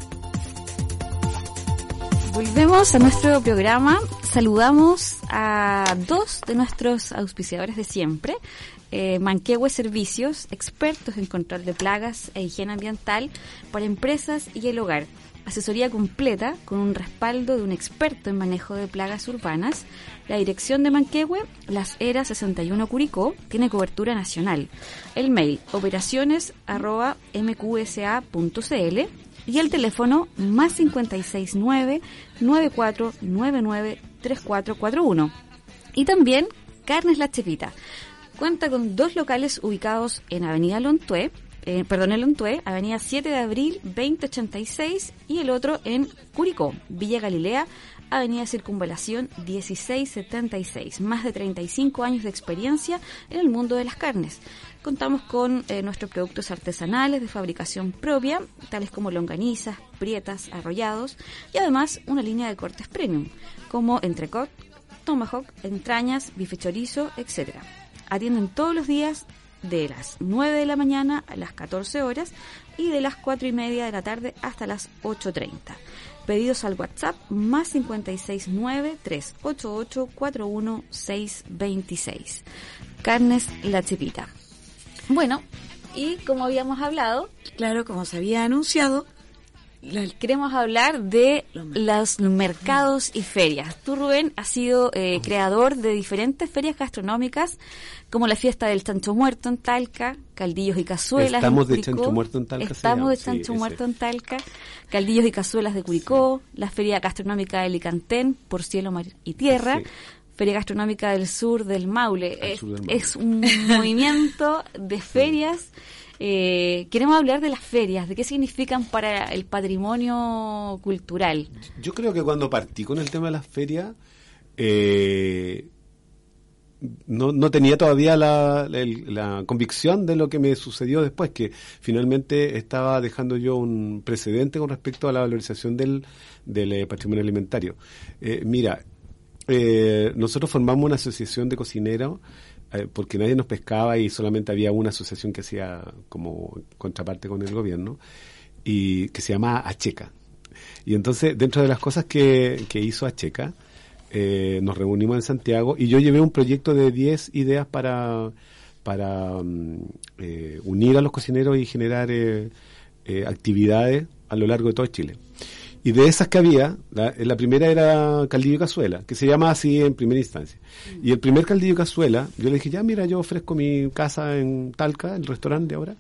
Volvemos a nuestro programa. Saludamos a dos de nuestros auspiciadores de siempre. Eh, Manquehue Servicios, expertos en control de plagas e higiene ambiental para empresas y el hogar asesoría completa con un respaldo de un experto en manejo de plagas urbanas. La dirección de Manquehue, Las Eras 61 Curicó, tiene cobertura nacional. El mail operaciones arroba mqsa.cl y el teléfono más 569 9499 3441. Y también Carnes La Chepita. Cuenta con dos locales ubicados en Avenida Lontué, eh, perdón, en Lontué, Avenida 7 de Abril 2086 y el otro en Curicó, Villa Galilea, Avenida Circunvalación 1676. Más de 35 años de experiencia en el mundo de las carnes. Contamos con eh, nuestros productos artesanales de fabricación propia, tales como longanizas, prietas, arrollados y además una línea de cortes premium, como entrecot, tomahawk, entrañas, bife chorizo, etc. Atienden todos los días de las 9 de la mañana a las 14 horas y de las 4 y media de la tarde hasta las 8.30. Pedidos al WhatsApp más 569-388-41626. Carnes La Chipita. Bueno, y como habíamos hablado, claro, como se había anunciado, queremos hablar de los mercados y ferias. Tú, Rubén, has sido eh, creador de diferentes ferias gastronómicas, como la fiesta del Chancho Muerto en Talca, Caldillos y Cazuelas. Estamos de Chancho Muerto en Talca. Estamos de Chancho Muerto en Talca, Caldillos y Cazuelas de Curicó, la Feria Gastronómica de Licantén, por cielo, mar y tierra. Feria Gastronómica del Sur del Maule. Es, es un movimiento de ferias eh, queremos hablar de las ferias, de qué significan para el patrimonio cultural. Yo creo que cuando partí con el tema de las ferias, eh, no, no, tenía todavía la, convicción de lo que me sucedió después, que finalmente estaba dejando yo un precedente con respecto a la valorización del, del eh, patrimonio alimentario. mira, nosotros formamos una asociación de cocineros eh, porque nadie nos pescaba y solamente había una asociación que hacía como contraparte con el gobierno y que se llamaba Acheca. Y entonces, dentro de las cosas que, que hizo Acheca, eh, nos reunimos en Santiago y yo llevé un proyecto de 10 ideas para, para mm, eh, unir a los cocineros y generar actividades a lo largo de todo Chile. Y de esas que había, la, la primera era Caldillo y Cazuela, que se llama así en primera instancia. Mm. Y el primer Caldillo y Cazuela, yo le dije, ya mira, yo ofrezco mi casa en Talca, el restaurante ahora,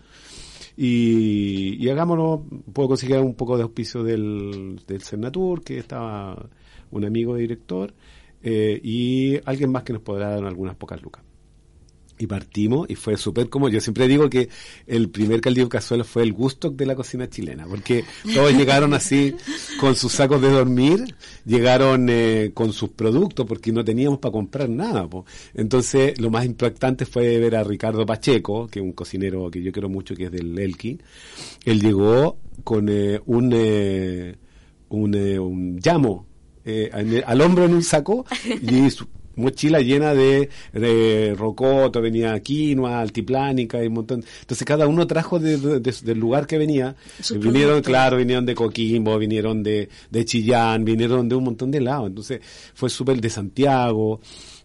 y, y hagámoslo, puedo conseguir un poco de auspicio del, del Cernatur, que estaba un amigo de director, eh, y alguien más que nos podrá dar algunas pocas lucas y partimos y fue súper como yo siempre digo que el primer caldillo cazuela fue el gusto de la cocina chilena porque todos llegaron así con sus sacos de dormir llegaron eh, con sus productos porque no teníamos para comprar nada entonces lo más impactante fue ver a Ricardo Pacheco que es un cocinero que yo quiero mucho que es del Elki él llegó con eh, un eh, un, un llamo al hombro en un saco y mochila llena de, de, rocoto, venía quinoa, altiplánica y un montón. Entonces cada uno trajo del lugar que venía. Vinieron, claro, vinieron de Coquimbo, vinieron de, de Chillán, vinieron de un montón de lados. Entonces fue súper de Santiago.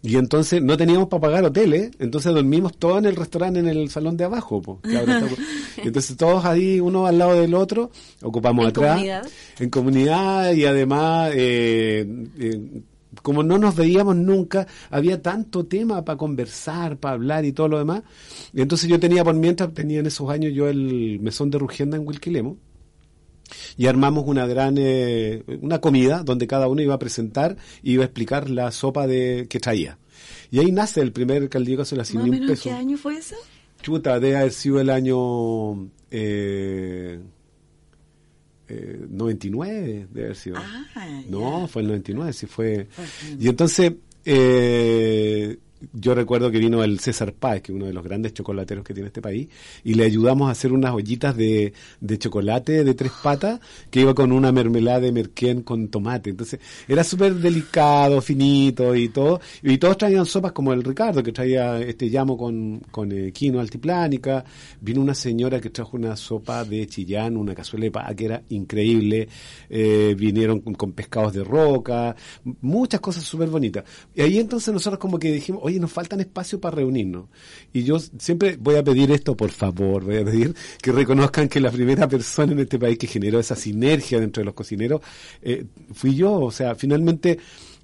Y entonces no teníamos para pagar hoteles, entonces dormimos todos en el restaurante, en el salón de abajo. entonces todos ahí, uno al lado del otro, ocupamos atrás. En comunidad y además eh, eh, como no nos veíamos nunca, había tanto tema para conversar, para hablar y todo lo demás. Y entonces yo tenía por mientras, tenía en esos años yo el mesón de Rugienda en Wilquilemo. Y armamos una gran eh, una comida donde cada uno iba a presentar y iba a explicar la sopa de que traía. Y ahí nace el primer caldillo que se la sin un peso. ¿Qué año fue eso? Chuta, debe haber sido el año eh, eh, 99, debe haber sido. Ah, no, fue el 99, sí fue. Y entonces, eh, yo recuerdo que vino el César Páez, que es uno de los grandes chocolateros que tiene este país, y le ayudamos a hacer unas ollitas de, de chocolate de tres patas que iba con una mermelada de merquén con tomate. Entonces, era súper delicado, finito y todo. Y todos traían sopas como el Ricardo, que traía este llamo con, con eh, quino altiplánica. Vino una señora que trajo una sopa de chillán, una cazuela de pa, que era increíble. Eh, vinieron con, con pescados de roca, muchas cosas súper bonitas. Y ahí entonces nosotros como que dijimos, oye, nos faltan espacio para reunirnos. Y yo siempre voy a pedir esto, por favor, voy a pedir que reconozcan que la primera persona en este país que generó esa sinergia dentro de los cocineros eh, fui yo. O sea, finalmente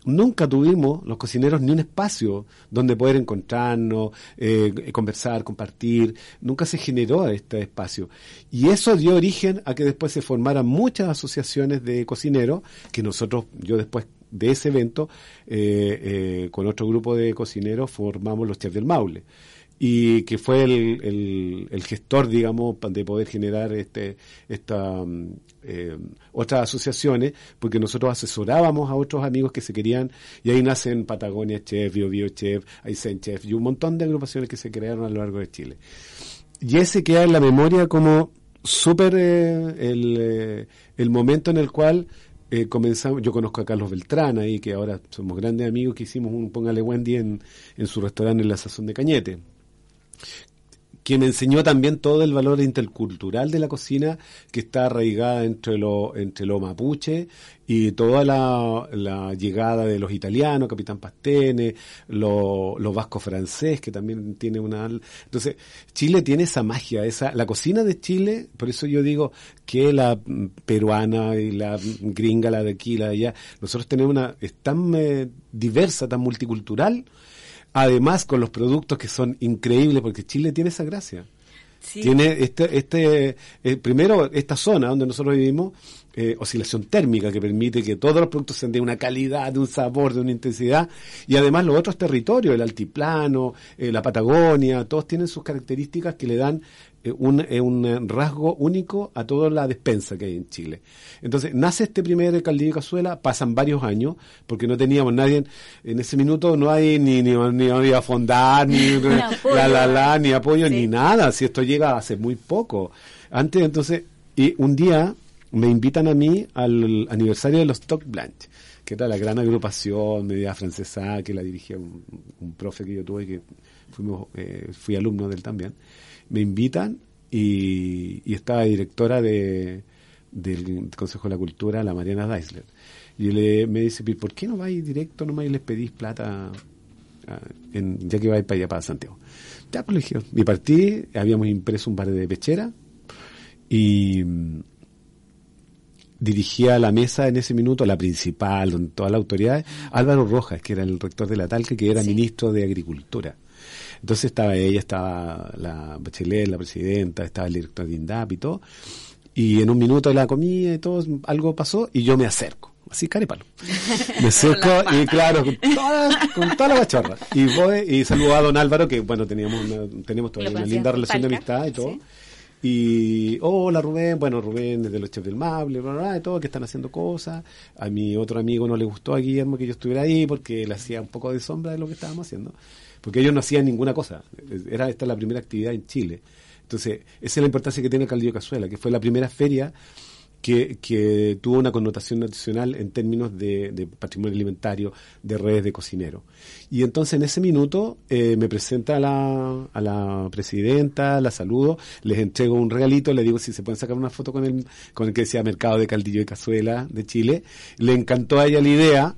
nunca tuvimos los cocineros ni un espacio donde poder encontrarnos, eh, conversar, compartir. Nunca se generó este espacio. Y eso dio origen a que después se formaran muchas asociaciones de cocineros que nosotros, yo después de ese evento, eh, eh, con otro grupo de cocineros, formamos los Chefs del Maule y que fue el, el, gestor, digamos, de poder generar este, esta, eh, otras asociaciones, porque nosotros asesorábamos a otros amigos que se querían, y ahí nacen Patagonia Chef, Bio Bio Chef, Aysén Chef, y un montón de agrupaciones que se crearon a lo largo de Chile. Y ese queda en la memoria como súper el, el momento en el cual eh, comenzamos, yo conozco a Carlos Beltrán ahí, que ahora somos grandes amigos, que hicimos un Póngale Wendy en, en su restaurante en la Sazón de Cañete que me enseñó también todo el valor intercultural de la cocina que está arraigada entre lo, entre lo mapuche y toda la, la llegada de los italianos, Capitán Pastene, lo, los vascos francés, que también tiene una... Entonces, Chile tiene esa magia, esa la cocina de Chile, por eso yo digo que la peruana y la gringa, la de aquí, la de allá, nosotros tenemos una... es tan eh, diversa, tan multicultural, además con los productos que son increíbles, porque Chile tiene esa gracia. Sí. Tiene este, este eh, primero esta zona donde nosotros vivimos, eh, oscilación térmica que permite que todos los productos sean de una calidad, de un sabor, de una intensidad, y además los otros territorios, el altiplano, eh, la Patagonia, todos tienen sus características que le dan eh, un, eh, un, rasgo único a toda la despensa que hay en Chile. Entonces, nace este primer caldillo de cazuela, pasan varios años, porque no teníamos nadie, en ese minuto no hay ni, ni, ni, ni fondar, ni la, la, la, ni apoyo, sí. ni nada, si esto llega hace muy poco. Antes, entonces, y un día me invitan a mí al aniversario de los Stock Blanche, que era la gran agrupación media francesa que la dirigía un, un profe que yo tuve, que fuimos, eh, fui alumno de él también me invitan y, y estaba directora de, del Consejo de la Cultura, la Mariana Deisler. Y le, me dice, ¿por qué no vais directo nomás y les pedís plata a, en, ya que vais para allá, para Santiago? Ya, pues le mi partí, habíamos impreso un par de pechera y dirigía la mesa en ese minuto, la principal, donde toda la autoridad, Álvaro Rojas, que era el rector de la Talca, que era sí. ministro de Agricultura. Entonces estaba ella, estaba la Bachelet, la presidenta, estaba el director de INDAP y todo. Y en un minuto de la comida y todo, algo pasó y yo me acerco. Así carepalo. Me acerco y claro, con toda, con toda la bachorra. Y voy y saludo a don Álvaro, que bueno, teníamos una, tenemos todavía una linda relación de amistad y todo. ¿Sí? Y, hola Rubén, bueno, Rubén desde los chefs del Mable, bla, bla, bla, todo, que están haciendo cosas. A mi otro amigo no le gustó a Guillermo que yo estuviera ahí porque le hacía un poco de sombra de lo que estábamos haciendo porque ellos no hacían ninguna cosa. Era esta la primera actividad en Chile. Entonces, esa es la importancia que tiene el Caldillo Cazuela, que fue la primera feria que, que tuvo una connotación nacional en términos de, de, patrimonio alimentario, de redes de cocineros. Y entonces en ese minuto eh, me presenta a la, a la presidenta, la saludo, les entrego un regalito, le digo si se pueden sacar una foto con el, con el que decía Mercado de Caldillo y Cazuela de Chile. Le encantó a ella la idea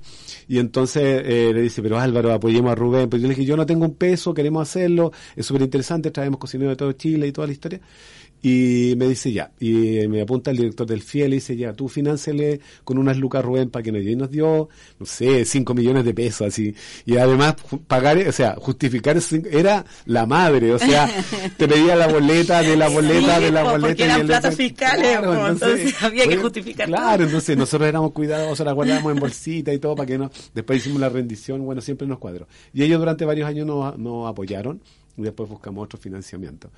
y entonces eh, le dice, pero Álvaro, apoyemos a Rubén. Pero yo le dije, yo no tengo un peso, queremos hacerlo, es súper interesante, traemos cocineros de todo Chile y toda la historia. Y me dice ya, y me apunta el director del FIEL y dice ya, tú financele con unas lucas Rubén para que nos, nos dio, no sé, 5 millones de pesos así. Y además pagar, o sea, justificar era la madre, o sea, te pedía la boleta de la boleta sí, de la boleta. Porque eran platos fiscales, claro, entonces, entonces, había que justificar. Claro, todo. entonces nosotros éramos cuidadosos, la guardábamos en bolsita y todo para que no, después hicimos la rendición, bueno, siempre nos cuadró. Y ellos durante varios años nos, nos apoyaron y después buscamos otro financiamiento.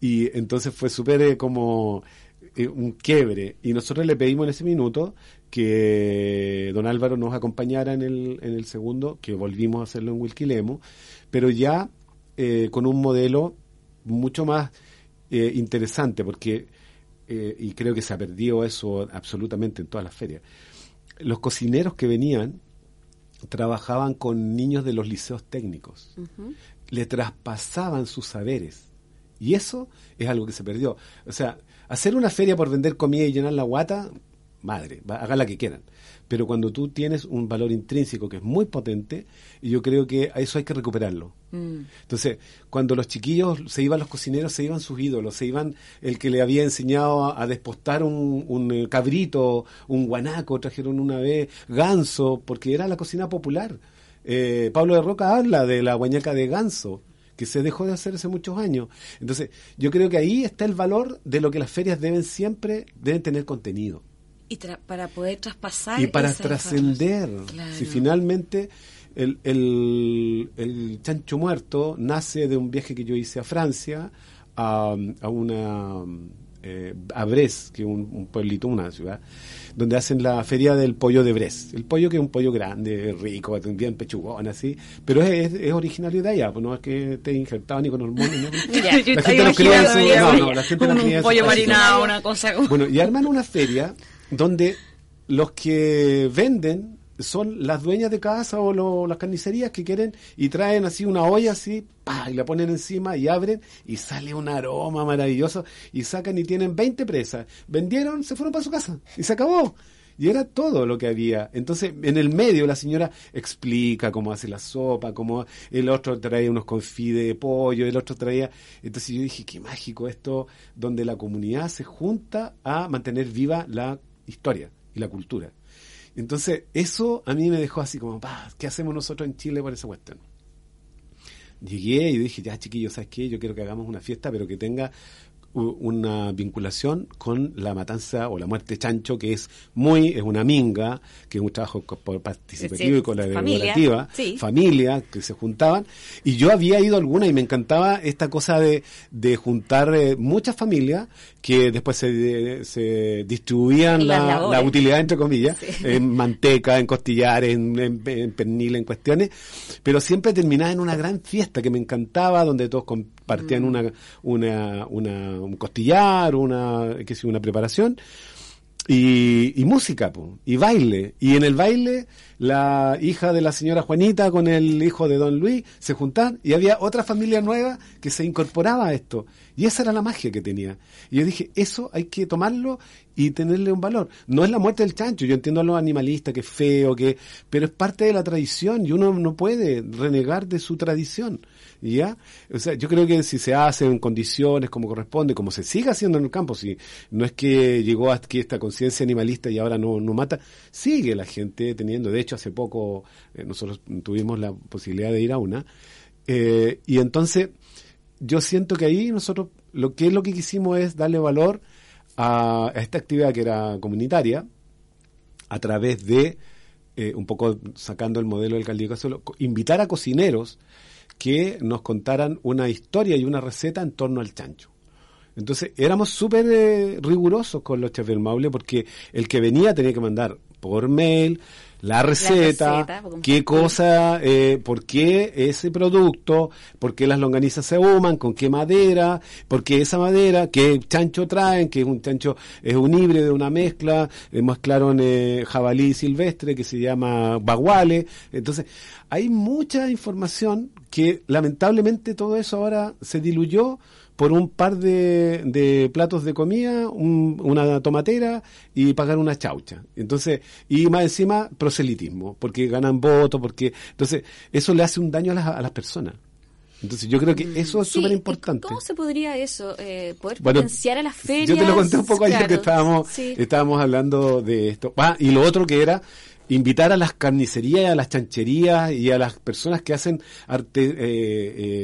Y entonces fue súper eh, como eh, un quiebre. Y nosotros le pedimos en ese minuto que don Álvaro nos acompañara en el, en el segundo, que volvimos a hacerlo en Wilquilemo, pero ya eh, con un modelo mucho más eh, interesante, porque, eh, y creo que se ha perdido eso absolutamente en todas las ferias, los cocineros que venían trabajaban con niños de los liceos técnicos, le traspasaban sus saberes. Y eso es algo que se perdió. O sea, hacer una feria por vender comida y llenar la guata, madre, hagan la que quieran. Pero cuando tú tienes un valor intrínseco que es muy potente, yo creo que a eso hay que recuperarlo. Mm. Entonces, cuando los chiquillos se iban los cocineros, se iban sus ídolos, se iban el que le había enseñado a, despostar un, un, eh, cabrito, un guanaco, trajeron una vez ganso, porque era la cocina popular. Eh, Pablo de Roca habla de la guañaca de ganso que se dejó de hacer hace muchos años. Entonces, yo creo que ahí está el valor de lo que las ferias deben siempre, deben tener contenido. Y para poder traspasar. Y para trascender. Si finalmente el, el, el, chancho muerto nace de un viaje que yo hice a Francia, a, a una eh, a Brest, que es un, pueblito, una ciudad, donde hacen la feria del pollo de Brest. El pollo que es un pollo grande, rico, bien pechugón, así, pero es, es, originario de allá, pues no es que esté injertado ni con hormonas. ¿no? la gente lo cría en no, no, la gente un pollo marinado, una cosa. Bueno, y arman una feria donde los que venden son las dueñas de casa o las carnicerías que quieren y traen así una olla así, y la ponen encima y abren y sale un aroma maravilloso y sacan y tienen 20 presas. Vendieron, se fueron para su casa y se acabó. Y era todo lo que había. Entonces, en el medio la señora explica cómo hace la sopa, cómo el otro trae unos confí de pollo, el otro traía... Entonces yo dije, qué mágico esto, donde la comunidad se junta a mantener viva la historia y la cultura. Entonces, eso a mí me dejó así como, ¿qué hacemos nosotros en Chile por esa cuestión? Llegué y dije, ya chiquillos, ¿sabes qué? Yo quiero que hagamos una fiesta, pero que tenga una vinculación con la matanza o la muerte de chancho, que es muy, es una minga, que es un trabajo participativo y colaborativa, familia, que se juntaban, y yo había ido a alguna y me encantaba esta cosa de, de juntar eh, muchas familias que después se, se distribuían la, utilidad, entre comillas, en manteca, en costillar, en, en, pernil, en cuestiones, pero siempre terminaba en una gran fiesta que me encantaba, donde todos compartían mm. una, una, una, un costillar, una, qué sé, una preparación. Y, y, música, y baile. Y en el baile, la hija de la señora Juanita con el hijo de don Luis se juntaban y había otra familia nueva que se incorporaba a esto. Y esa era la magia que tenía. Y yo dije, eso hay que tomarlo y tenerle un valor. No es la muerte del chancho, yo entiendo a los animalistas que es feo, que, pero es parte de la tradición y uno no puede renegar de su tradición. ¿Ya? O sea, yo creo que si se hace en condiciones como corresponde, como se sigue haciendo en el campo, si no es que llegó aquí esta conciencia animalista y ahora no, no mata, sigue la gente teniendo. De hecho, hace poco eh, nosotros tuvimos la posibilidad de ir a una. Eh, y entonces, yo siento que ahí nosotros lo que es lo que quisimos es darle valor a, esta actividad que era comunitaria a través de eh, un poco sacando el modelo del caldillo solo invitar a cocineros que nos contaran una historia y una receta en torno al chancho. Entonces éramos súper eh, rigurosos con los chefs Maule porque el que venía tenía que mandar por mail la receta, qué cosa, eh, por qué ese producto, por qué las longanizas se ahuman, con qué madera, por qué esa madera, qué chancho traen, que es un chancho, es un híbrido, una mezcla, eh, mezclaron eh, jabalí silvestre que se llama baguale. Entonces, hay mucha información que lamentablemente todo eso ahora se diluyó por un par de, platos de comida, una tomatera y pagar una chaucha. Entonces, y más encima proselitismo, porque ganan votos, porque entonces eso le hace un daño a las, a las personas. Entonces yo creo que mm, eso es súper importante. ¿Cómo se podría eso, eh, poder potenciar a las ferias? Yo te lo conté un poco ayer que estábamos, estábamos hablando de esto. Ah, y lo otro que era invitar a las carnicerías, a las chancherías y a las personas que hacen arte, eh,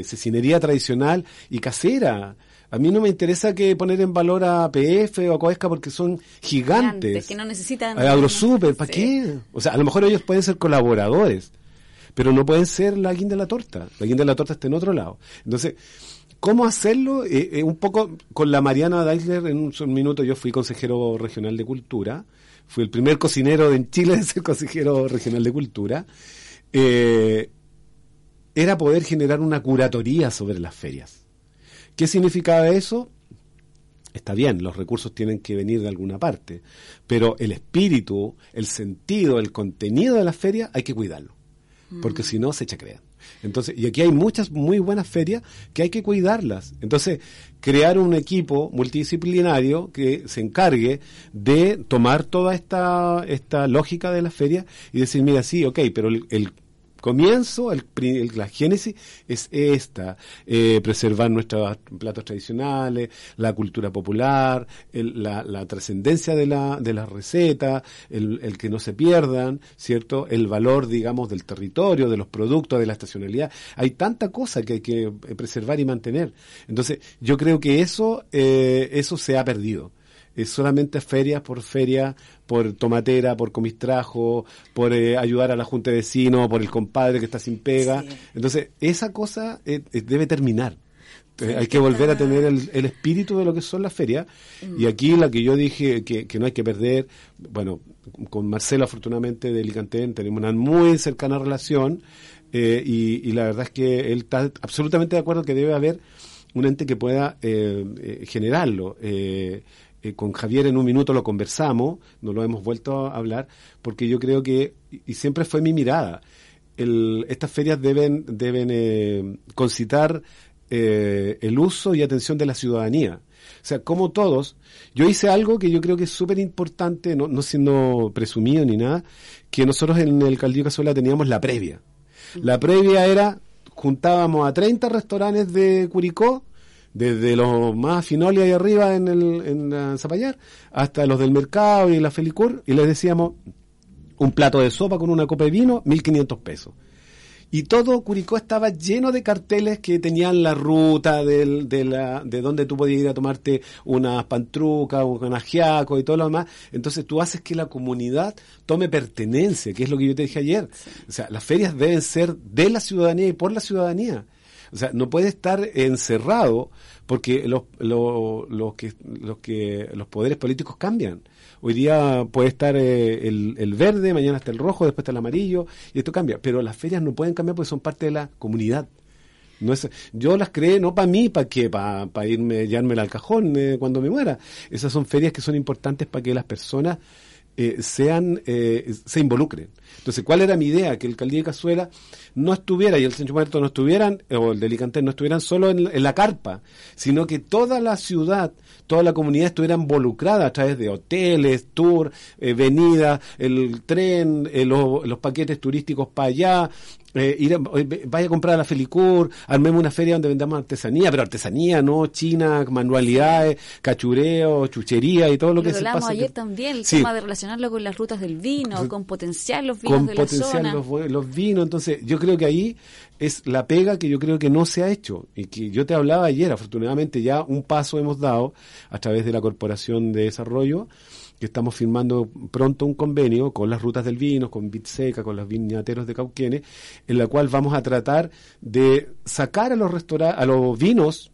eh, cecinería tradicional y casera. A mí no me interesa que poner en valor a PF o a Coesca porque son gigantes. que no necesitan. A Agrosuper, ¿para qué? O sea, a lo mejor ellos pueden ser colaboradores pero no pueden ser la guinda de la torta. La guinda de la torta está en otro lado. Entonces, ¿Cómo hacerlo? Eh, eh, un poco con la Mariana Deisler, en un minuto yo fui consejero regional de cultura, fui el primer cocinero en Chile en ser consejero regional de cultura, eh, era poder generar una curatoría sobre las ferias. ¿Qué significaba eso? Está bien, los recursos tienen que venir de alguna parte, pero el espíritu, el sentido, el contenido de la feria hay que cuidarlo, porque mm. si no se echa crea. Entonces, y aquí hay muchas muy buenas ferias que hay que cuidarlas. Entonces, crear un equipo multidisciplinario que se encargue de tomar toda esta, esta lógica de la feria y decir, mira, sí, ok, pero el, el comienzo, el, la génesis es esta, eh, preservar nuestros platos tradicionales, la cultura popular, la, trascendencia de la, de la receta, el, que no se pierdan, ¿cierto? El valor, digamos, del territorio, de los productos, de la estacionalidad. Hay tanta cosa que hay que preservar y mantener. Entonces, yo creo que eso, eh, eso se ha perdido es solamente ferias por feria, por tomatera, por comistrajo, por eh, ayudar a la junta de vecinos, por el compadre que está sin pega. Entonces, esa cosa eh, eh, debe terminar. hay que volver a tener el, espíritu de lo que son las ferias. Mm. Y aquí la que yo dije que, no hay que perder, bueno, con Marcelo afortunadamente de Licantén tenemos una muy cercana relación y, y, la verdad es que él está absolutamente de acuerdo que debe haber un ente que pueda generarlo. Eh, con Javier en un minuto lo conversamos, no lo hemos vuelto a hablar, porque yo creo que, y siempre fue mi mirada, estas ferias deben, deben eh, concitar eh, el uso y atención de la ciudadanía. O sea, como todos, yo hice algo que yo creo que es súper importante, no, no siendo presumido ni nada, que nosotros en el Caldillo Cazuela teníamos la previa. La previa era, juntábamos a 30 restaurantes de Curicó, desde los más finoles ahí arriba en, el, en Zapallar hasta los del mercado y la Felicur, y les decíamos un plato de sopa con una copa de vino, 1.500 pesos. Y todo Curicó estaba lleno de carteles que tenían la ruta del, de, la, de donde tú podías ir a tomarte unas pantrucas, un ajiaco y todo lo demás. Entonces tú haces que la comunidad tome pertenencia, que es lo que yo te dije ayer. O sea, las ferias deben ser de la ciudadanía y por la ciudadanía. O sea, no puede estar encerrado porque los, los, que, los, que, los poderes políticos cambian. Hoy día puede estar eh, el, el, verde, mañana está el rojo, después está el amarillo, y esto cambia. Pero las ferias no pueden cambiar porque son parte de la comunidad. No es, yo las creé no para mí, para qué, para irme, llevármela al cajón eh, cuando me muera. Esas son ferias que son importantes para que las personas eh, sean, eh, se involucren. Entonces, ¿cuál era mi idea? Que el Caldí de Cazuela no estuviera y el Centro Muerto no estuvieran, o el de no estuvieran solo en, la carpa, sino que toda la ciudad, toda la comunidad estuviera involucrada a través de hoteles, tour, eh, venidas, el tren, eh, los paquetes turísticos para allá, eh, ir vaya a comprar a la Felicur, armemos una feria donde vendamos artesanía, pero artesanía, no China, manualidades, cachureo, chuchería y todo lo, que se pasa. ayer también, el tema de relacionarlo con las rutas del vino, con potenciar los vinos de la zona. Los, los vinos, entonces yo creo que ahí es la pega que yo creo que no se ha hecho y que yo te hablaba ayer, afortunadamente ya un paso hemos dado a través de la Corporación de Desarrollo que estamos firmando pronto un convenio con las rutas del vino, con Bitseca, con los viñateros de Cauquenes, en la cual vamos a tratar de sacar a los restaurantes, a los vinos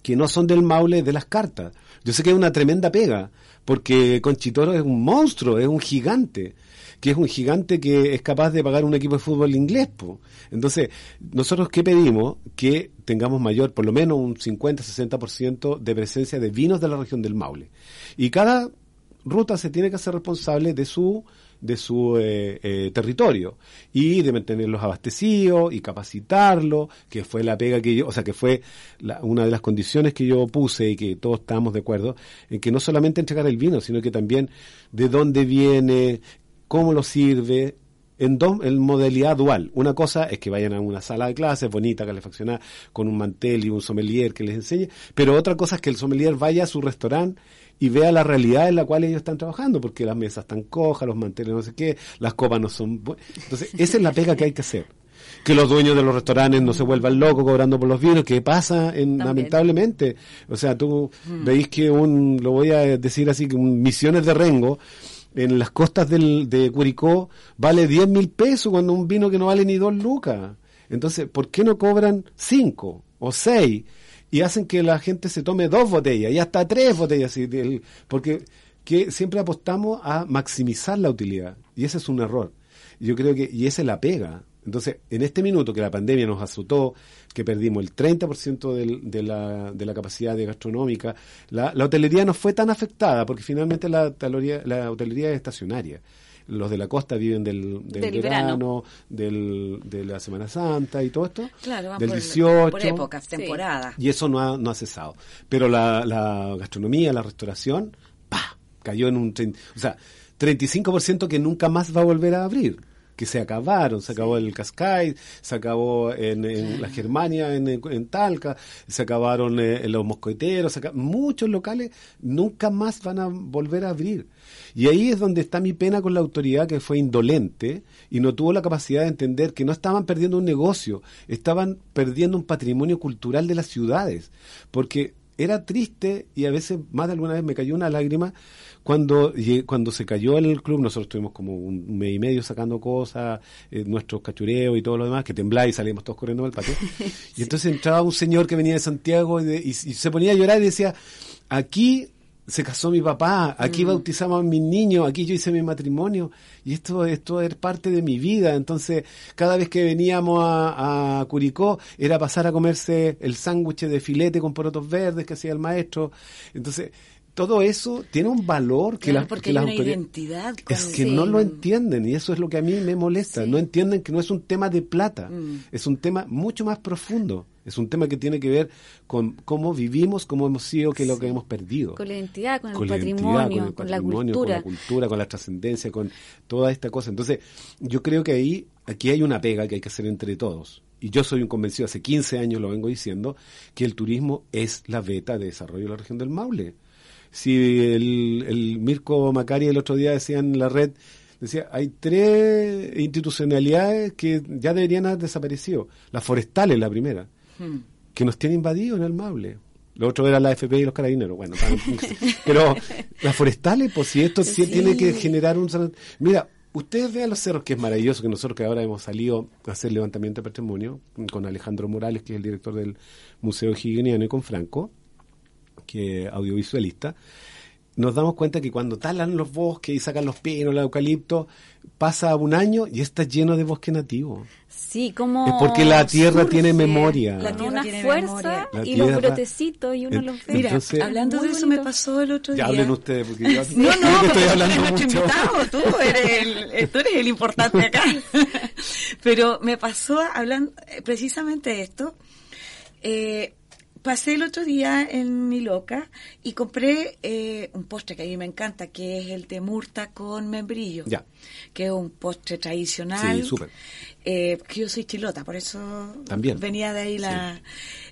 que no son del Maule de las cartas. Yo sé que es una tremenda pega, porque Conchitoro es un monstruo, es un gigante que es un gigante que es capaz de pagar un equipo de fútbol inglés. Entonces, nosotros qué pedimos? Que tengamos mayor, por lo menos un 50-60% de presencia de vinos de la región del Maule. Y cada ruta se tiene que hacer responsable de su de su eh, eh, territorio y de mantenerlos abastecidos y capacitarlos, que fue la pega que yo, o sea, que fue una de las condiciones que yo puse y que todos estamos de acuerdo, en que no solamente entregar el vino, sino que también de dónde viene, cómo lo sirve, en, dos, en modalidad dual. Una cosa es que vayan a una sala de clases bonita, calefaccionada, con un mantel y un sommelier que les enseñe, pero otra cosa es que el sommelier vaya a su restaurante y vea la realidad en la cual ellos están trabajando, porque las mesas están cojas, los manteles no sé qué, las copas no son... Entonces, esa es la pega que hay que hacer. Que los dueños de los restaurantes no se vuelvan locos cobrando por los vinos, que pasa en, lamentablemente. O sea, tú mm. veis que un, lo voy a decir así, que un Misiones de Rengo, en las costas del, de Curicó vale 10 mil pesos cuando un vino que no vale ni dos lucas. Entonces, ¿por qué no cobran cinco o seis y hacen que la gente se tome dos botellas y hasta tres botellas? Porque que siempre apostamos a maximizar la utilidad y ese es un error. Yo creo que, y esa es la pega. Entonces, en este minuto que la pandemia nos azotó, que perdimos el 30% del- de, la, de la capacidad de gastronómica, la, la hotelería no fue tan afectada, porque finalmente la, la hotelería es estacionaria. Los de la costa viven del, del, Del verano, verano. del, de la Semana Santa y todo esto. Claro, del por, 18. por épocas, Sí. temporadas. Y eso no ha, no ha cesado. Pero la, la gastronomía, la restauración, ¡pa! cayó en un... trein- O sea, 35% que nunca más va a volver a abrir. Que se acabaron, se acabó el Cascais, se acabó en, en la Germania, en, en Talca, se acabaron eh, en los mosqueteros, se muchos locales nunca más van a volver a abrir. Y ahí es donde está mi pena con la autoridad que fue indolente y no tuvo la capacidad de entender que no estaban perdiendo un negocio, estaban perdiendo un patrimonio cultural de las ciudades. Porque era triste y a veces, más de alguna vez me cayó una lágrima cuando, cuando se cayó el club, nosotros tuvimos como un mes y medio sacando cosas, eh, nuestros cachureos y todo lo demás, que temblaba y salimos todos corriendo al patio. Y entonces entraba un señor que venía de Santiago y, de- y- y se ponía a llorar y decía, aquí se casó mi papá, aquí bautizamos a mis niños, aquí yo hice mi matrimonio y esto, esto es parte de mi vida. Entonces, cada vez que veníamos a, a Curicó era pasar a comerse el sándwich de filete con porotos verdes que hacía el maestro. Entonces, todo eso tiene un valor que Claro, las porque que hay las una identidad con- Es que Sí. no lo entienden y eso es lo que a mí me molesta. Sí. No entienden que no es un tema de plata, Mm. es un tema mucho más profundo. Es un tema que tiene que ver con cómo vivimos, cómo hemos sido, qué es lo que hemos perdido Con la identidad, con, con el la patrimonio, con el con la patrimonio, cultura. con la cultura, con la trascendencia, con toda esta cosa. Entonces, yo creo que ahí, aquí hay una pega que hay que hacer entre todos. Y yo soy un convencido, hace 15 años lo vengo diciendo, que el turismo es la beta de desarrollo de la región del Maule. Si el, el Mirko Macari el otro día decía en la red, decía, hay tres institucionalidades que ya deberían haber desaparecido. La forestal es la primera Hmm. que nos tiene invadido en el Maule. Lo otro era la FP y los carabineros. Bueno, pero las forestales, pues si esto sí tiene que generar un... Mira, ustedes vean los cerros, que es maravilloso, que nosotros que ahora hemos salido a hacer levantamiento de patrimonio con Alejandro Morales, que es el director del Museo Higieniano, y con Franco, que audiovisualista, nos damos cuenta que cuando talan los bosques y sacan los pinos, los eucaliptos, pasa un año y está lleno de bosque nativo. Sí, como Es porque la tierra surge tiene memoria. La tierra una tiene fuerza memoria. La y los tierra- brotecitos y uno los ve. Mira, Entonces- hablando de eso me pasó el otro Ya día. hablen ustedes, porque yo, No, no, estoy hablando tú eres nuestro mucho. invitado, tú eres, el, tú eres el importante acá. Pero me pasó hablando eh, precisamente de esto. Eh, pasé el otro día en mi loca y compré eh, un postre que a mí me encanta, que es el de murta con membrillo. Ya. Que es un postre tradicional. Sí, súper. Eh, que yo soy chilota, por eso También. venía de ahí la...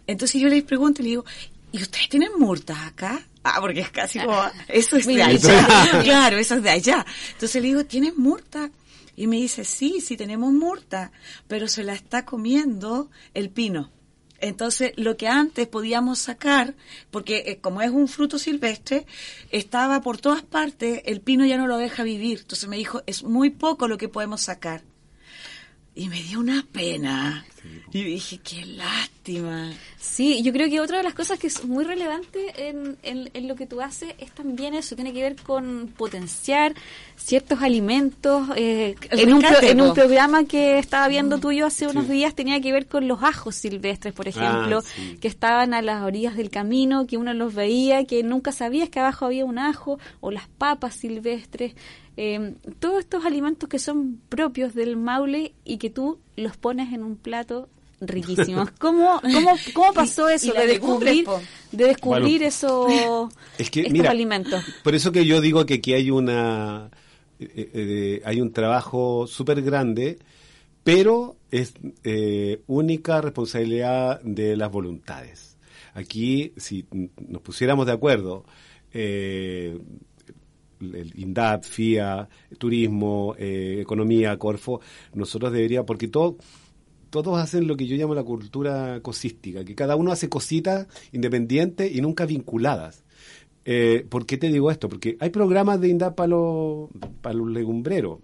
Entonces yo les pregunto y le digo, ¿y ustedes tienen murtas acá? Ah, porque es casi como, eso es de Mira, allá. claro, eso es de allá. Entonces le digo, ¿tienes murta? Y me dice, sí, sí tenemos murta, pero se la está comiendo el pino. Entonces, lo que antes podíamos sacar, porque eh, como es un fruto silvestre, estaba por todas partes, el pino ya no lo deja vivir. Entonces me dijo, es muy poco lo que podemos sacar. Y me dio una pena. Y dije, qué lástima. Sí, yo creo que otra de las cosas que es muy relevante en, en- en lo que tú haces es también eso, tiene que ver con potenciar ciertos alimentos. eh, en, un pro- en un programa que estaba viendo tuyo hace unos Sí. días tenía que ver con los ajos silvestres, por ejemplo, Ah, sí. que estaban a las orillas del camino, que uno los veía, que nunca sabías que abajo había un ajo, o las papas silvestres. Eh, todos estos alimentos que son propios del Maule y que tú los pones en un plato riquísimos. ¿Cómo, cómo, cómo pasó eso de descubrir, de descubrir Bueno. eso, Es que, estos mira, alimentos? Por eso que yo digo que aquí hay una eh, eh, hay un trabajo súper grande, pero es eh, única responsabilidad de las voluntades. Aquí, si nos pusiéramos de acuerdo, eh, el INDAP, FIA, Turismo, eh, Economía, Corfo, nosotros deberíamos, porque todo, todos hacen lo que yo llamo la cultura cosística, que cada uno hace cositas independientes y nunca vinculadas. eh, ¿por qué te digo esto? Porque hay programas de INDAP para los, para los legumbreros.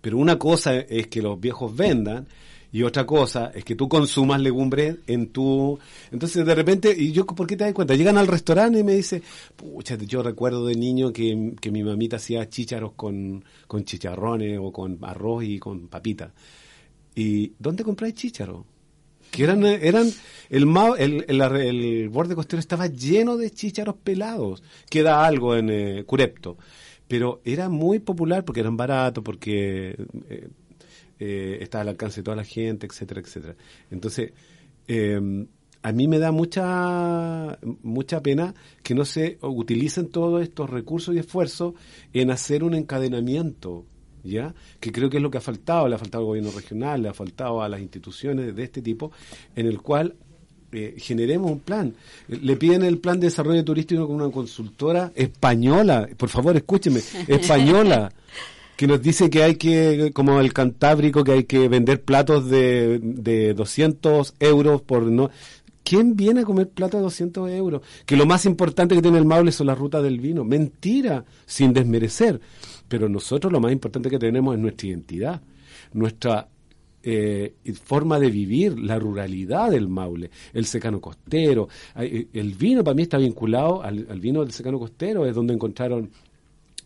Pero una cosa es que los viejos vendan y otra cosa es que tú consumas legumbres en tu... Entonces de repente, y yo, ¿por qué te das cuenta? Llegan al restaurante y me dice, pucha, yo recuerdo de niño que, que mi mamita hacía chícharos con, con chicharrones o con arroz y con papita. ¿Y dónde compráis chícharos? que eran, eran el, el, el, el borde costero estaba lleno de chícharos pelados, que da algo en eh, Curepto, pero era muy popular porque eran baratos, porque eh, eh, estaba al alcance de toda la gente, etcétera, etcétera. Entonces, eh, a mí me da mucha mucha pena que no se utilicen todos estos recursos y esfuerzos en hacer un encadenamiento ¿ya? Que creo que es lo que ha faltado, le ha faltado al gobierno regional, le ha faltado a las instituciones de este tipo, en el cual eh, generemos un plan. Le piden el plan de desarrollo turístico con una consultora española, por favor, escúcheme, española, que nos dice que hay que, como el Cantábrico, que hay que vender platos de, de 200 euros por no. ¿Quién viene a comer platos de 200 euros? Que lo más importante que tiene el Maule son las rutas del vino. Mentira, sin desmerecer. Pero nosotros lo más importante que tenemos es nuestra identidad, nuestra eh, forma de vivir, la ruralidad del Maule, el secano costero. Ay, El vino para mí está vinculado al vino del secano costero, es donde encontraron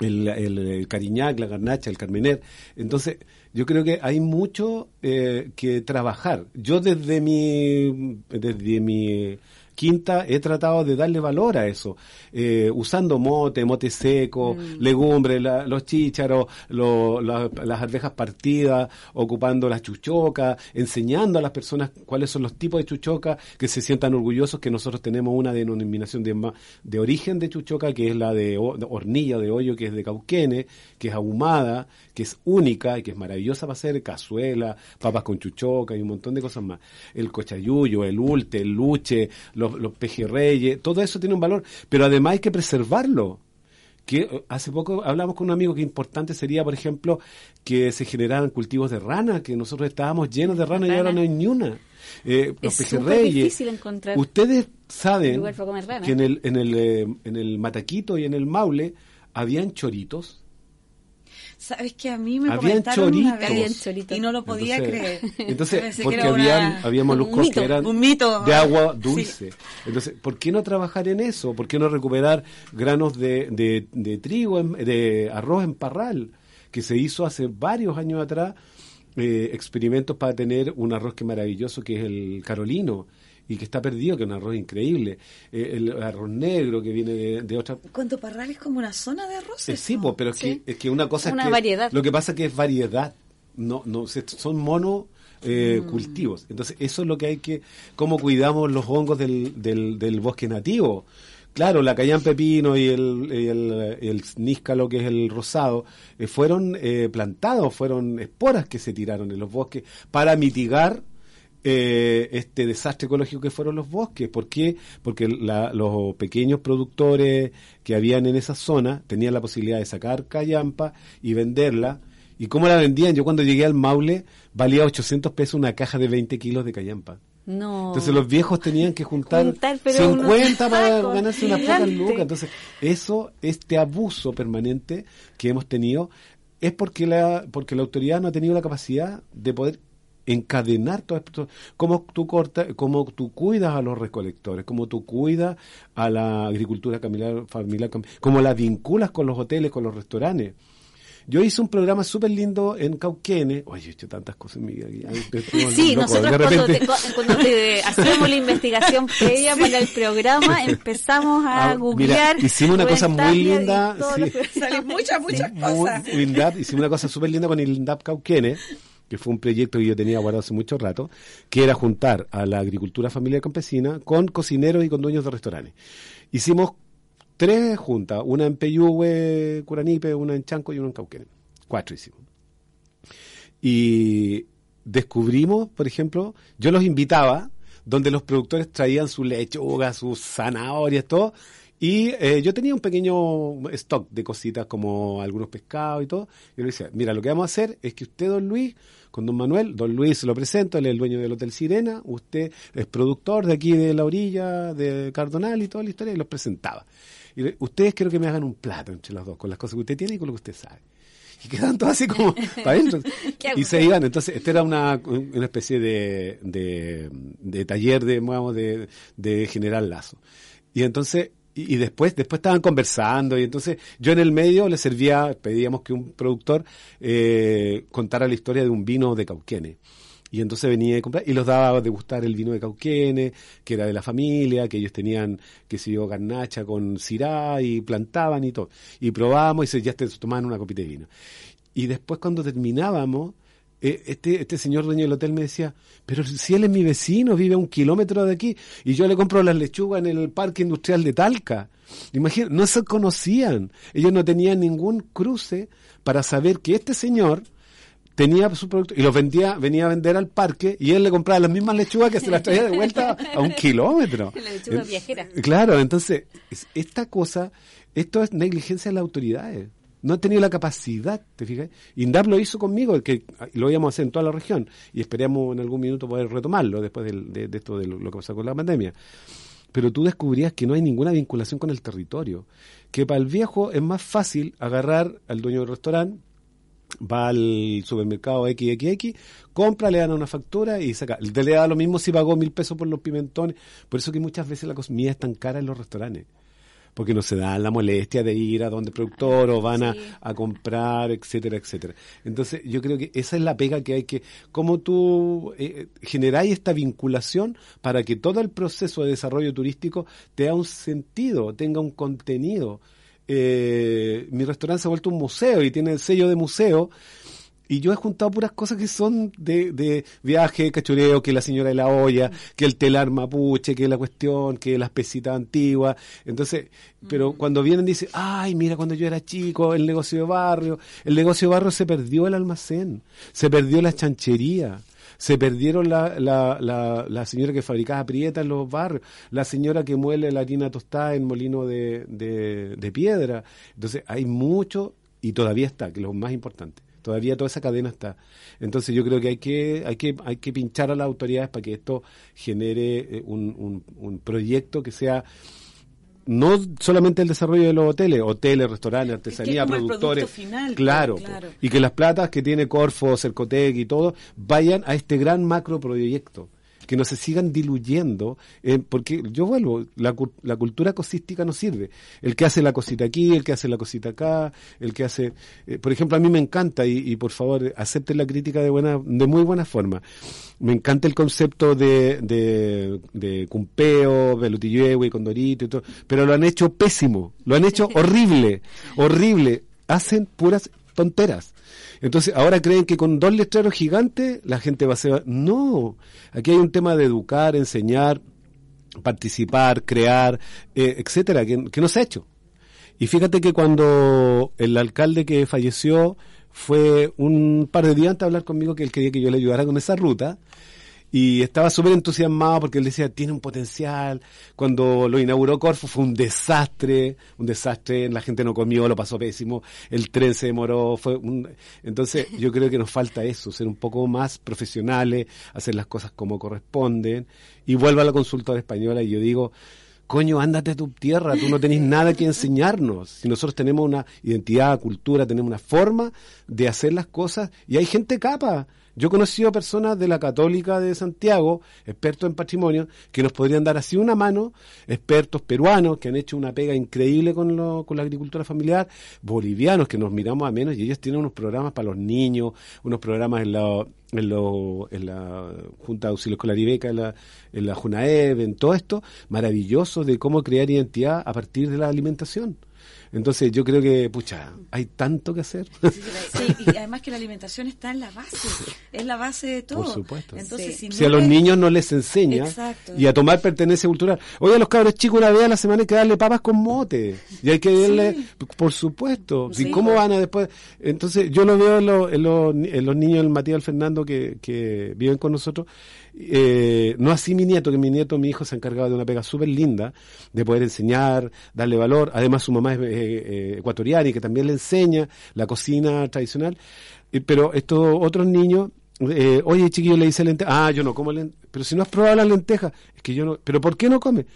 el, cariñac, la garnacha, el carmener. Entonces, yo creo que hay mucho eh, que trabajar. Yo desde mi, desde mi quinta he tratado de darle valor a eso, eh, usando mote, mote seco, legumbres, la- los chícharos, lo- la- las arvejas partidas, ocupando las chuchocas, enseñando a las personas cuáles son los tipos de chuchoca, que se sientan orgullosos que nosotros tenemos una denominación de, de origen de chuchoca, que es la de, ho- de hornilla de hoyo, que es de cauquene, que es ahumada, que es única y que es maravillosa para hacer cazuela, papas con chuchoca y un montón de cosas más. El cochayuyo, el ulte, el luche, los, los pejerreyes, todo eso tiene un valor, pero además hay que preservarlo. Que eh, hace poco hablamos con un amigo que importante sería, por ejemplo, que se generaran cultivos de rana, que nosotros estábamos llenos de rana y ahora no hay ni una. Eh, los Es pejerreyes. difícil encontrar Ustedes saben que en el, en, el, eh, en el Mataquito y en el Maule habían choritos. Sabes que a mí me Habían comentaron una vez Habían choritos. y no lo podía Entonces- creer. Entonces, que porque era una- habían, había moluscos un mito, que eran un mito. de agua Sí. dulce. Entonces, ¿por qué no trabajar en eso? ¿Por qué no recuperar granos de, de, de trigo, en- de arroz en parral? Que se hizo hace varios años atrás, eh, experimentos para tener un arroz que es maravilloso, que es el carolino, y que está perdido, que es un arroz increíble. Eh, el arroz negro, que viene de, de otra Cuando Parral es como una zona de arroces. eh, sí, po, pero es, Sí. que, es que una cosa Una es que variedad. lo que pasa es que es variedad, no, no, son mono eh, Mm. cultivos. Entonces eso es lo que hay que, cómo cuidamos los hongos del, del, del bosque nativo. Claro, la cayán pepino y el, y el, el níscalo, que es el rosado, eh, fueron eh, plantados, fueron esporas que se tiraron en los bosques para mitigar eh, este desastre ecológico que fueron los bosques. ¿Por qué? Porque la- los pequeños productores que habían en esa zona tenían la posibilidad de sacar callampa y venderla. ¿Y cómo la vendían? Yo cuando llegué al Maule valía 800 pesos una caja de 20 kilos de callampa. No. Entonces los viejos tenían que juntar, Juntar, pero 50 unos para ganarse unas pocas lucas. Entonces eso, este abuso permanente que hemos tenido es porque la, porque la autoridad no ha tenido la capacidad de poder encadenar todo esto, cómo tú cortas, cómo tú cuidas a los recolectores, cómo tú cuidas a la agricultura familiar, familiar cómo la vinculas con los hoteles, con los restaurantes. Yo hice un programa súper lindo en Cauquene. Oye, he hecho tantas cosas en mi vida. Sí, loco. nosotros cuando, repente- te- cu- cuando te hacíamos la investigación previa para el programa, empezamos a Ah, googlear. mira, hicimos una cosa muy linda, sí. muchas, muchas Muy- cosas. Hicimos una cosa súper linda con el Lindap Cauquene, que fue un proyecto que yo tenía guardado hace mucho rato, que era juntar a la agricultura familiar campesina con cocineros y con dueños de restaurantes. Hicimos tres juntas, una en Peyúgue, Curanipe, una en Chanco y una en Cauquene. Cuatro hicimos. Y descubrimos, por ejemplo, yo los invitaba, donde los productores traían su lechuga, sus zanahorias, todo, Y eh, yo tenía un pequeño stock de cositas como algunos pescados y todo. Y yo le decía, mira, lo que vamos a hacer es que usted, don Luis, con don Manuel, don Luis se lo presento, él es el dueño del Hotel Sirena, usted es productor de aquí de la orilla, de Cardonal y toda la historia, y los presentaba. Y le- ustedes quiero que me hagan un plato entre los dos, con las cosas que usted tiene y con lo que usted sabe. Y quedaban todos así como para adentro. Y se iban. Entonces, este era una, una especie de, de, de taller de, digamos, de, de general lazo. Y entonces, y, después, después estaban conversando, y entonces yo en el medio le servía, pedíamos que un productor eh, contara la historia de un vino de Cauquenes. Y entonces venía a comprar y los daba a degustar el vino de Cauquenes, que era de la familia, que ellos tenían, que se yo, garnacha con cirá y plantaban y todo. Y probábamos y se, ya te tomaban una copita de vino. Y después cuando terminábamos, eh, este, este señor dueño del hotel me decía, pero si él es mi vecino, vive a un kilómetro de aquí, y yo le compro las lechugas en el parque industrial de Talca. Imagina, no se conocían. Ellos no tenían ningún cruce para saber que este señor tenía su producto y los vendía, venía a vender al parque y él le compraba las mismas lechugas que se las traía de vuelta a un kilómetro. La lechuga viajera. Claro, entonces, es- esta cosa, esto es negligencia de las autoridades. No han tenido la capacidad, ¿te fijas? INDAP lo hizo conmigo, que lo íbamos a hacer en toda la región, y esperamos en algún minuto poder retomarlo después de, esto de lo, lo que pasó con la pandemia. Pero tú descubrías que no hay ninguna vinculación con el territorio. Que para el viejo es más fácil agarrar al dueño del restaurante, va al supermercado XXX, compra, le dan una factura y saca. Le da lo mismo si pagó mil pesos por los pimentones. Por eso que muchas veces la comida es tan cara en los restaurantes. Porque no se dan la molestia de ir a donde el productor o van a, a comprar, etcétera, etcétera. Entonces, yo creo que esa es la pega que hay que, cómo tú eh, generáis esta vinculación para que todo el proceso de desarrollo turístico tenga un sentido, tenga un contenido. Eh, mi restaurante se ha vuelto un museo y tiene el sello de museo. Y yo he juntado puras cosas que son de, de viaje, cachureo, que la señora de la olla, que el telar mapuche, que la cuestión, que las pesitas antiguas. Entonces, pero cuando vienen dicen, ay, mira, cuando yo era chico, el negocio de barrio, el negocio de barrio se perdió el almacén, se perdió la chanchería. Se perdieron la, la, la, la señora que fabricaba prietas en los barrios, la señora que muele la harina tostada en molino de, de, de piedra. Entonces hay mucho y todavía está, que es lo más importante. Todavía toda esa cadena está. Entonces yo creo que hay que, hay que, hay que pinchar a las autoridades para que esto genere eh, un, un, un proyecto que sea no solamente el desarrollo de los hoteles, hoteles, restaurantes, artesanía, productores, producto final, claro, pues, claro. y que las platas que tiene Corfo, Cercotec y todo vayan a este gran macro proyecto, que no se sigan diluyendo, eh, porque yo vuelvo, la, la cultura cosística no sirve. El que hace la cosita aquí, el que hace la cosita acá, el que hace, eh, por ejemplo, a mí me encanta y, y por favor acepten la crítica de buena, de muy buena forma. Me encanta el concepto de, de, de Cumpeo, Belutillehue, Condorito y todo, pero lo han hecho pésimo, lo han hecho horrible, horrible. Hacen puras tonteras. Entonces, ahora creen que con dos letreros gigantes la gente va a ser... No, aquí hay un tema de educar, enseñar, participar, crear, eh, etcétera, que, que no se ha hecho. Y fíjate que cuando el alcalde que falleció fue un par de días antes de hablar conmigo que él quería que yo le ayudara con esa ruta, y estaba súper entusiasmado porque él decía, tiene un potencial. Cuando lo inauguró Corfo fue un desastre, un desastre, la gente no comió, lo pasó pésimo, el tren se demoró, fue un... Entonces yo creo que nos falta eso, ser un poco más profesionales, hacer las cosas como corresponden. Y vuelvo a la consultora española y yo digo, coño, ándate a tu tierra, tú no tenés nada que enseñarnos. Si nosotros tenemos una identidad, cultura, tenemos una forma de hacer las cosas y hay gente capa. Yo he conocido personas de la Católica de Santiago, expertos en patrimonio, que nos podrían dar así una mano, expertos peruanos que han hecho una pega increíble con, lo- con la agricultura familiar, bolivianos que nos miramos a menos y ellos tienen unos programas para los niños, unos programas en la, en, lo- en la Junta de Auxilio Escolar y Beca, en la, en la en todo esto, maravilloso de cómo crear identidad a partir de la alimentación. Entonces yo creo que, pucha, hay tanto que hacer. Sí, y además que la alimentación está en la base, es la base de todo. Por supuesto. Entonces, si, no si a los niños no les enseña Exacto. y a tomar pertenencia cultural. Oye, a los cabros chicos una vez a la semana hay que darle papas con mote. Y hay que darle, por supuesto. ¿Y Sí. cómo van a después? Entonces yo lo veo en, los- en en los niños, el Matías y el Fernando que, que viven con nosotros. Eh, no así mi nieto, que mi nieto, mi hijo se ha encargado de una pega súper linda, de poder enseñar, darle valor. Además su mamá es eh, eh, ecuatoriana y que también le enseña la cocina tradicional. Eh, pero estos otros niños, eh, oye chiquillo, le dice lenteja, ah, yo no como lenteja, pero si no has probado las lentejas, es que yo no, pero ¿por qué no come?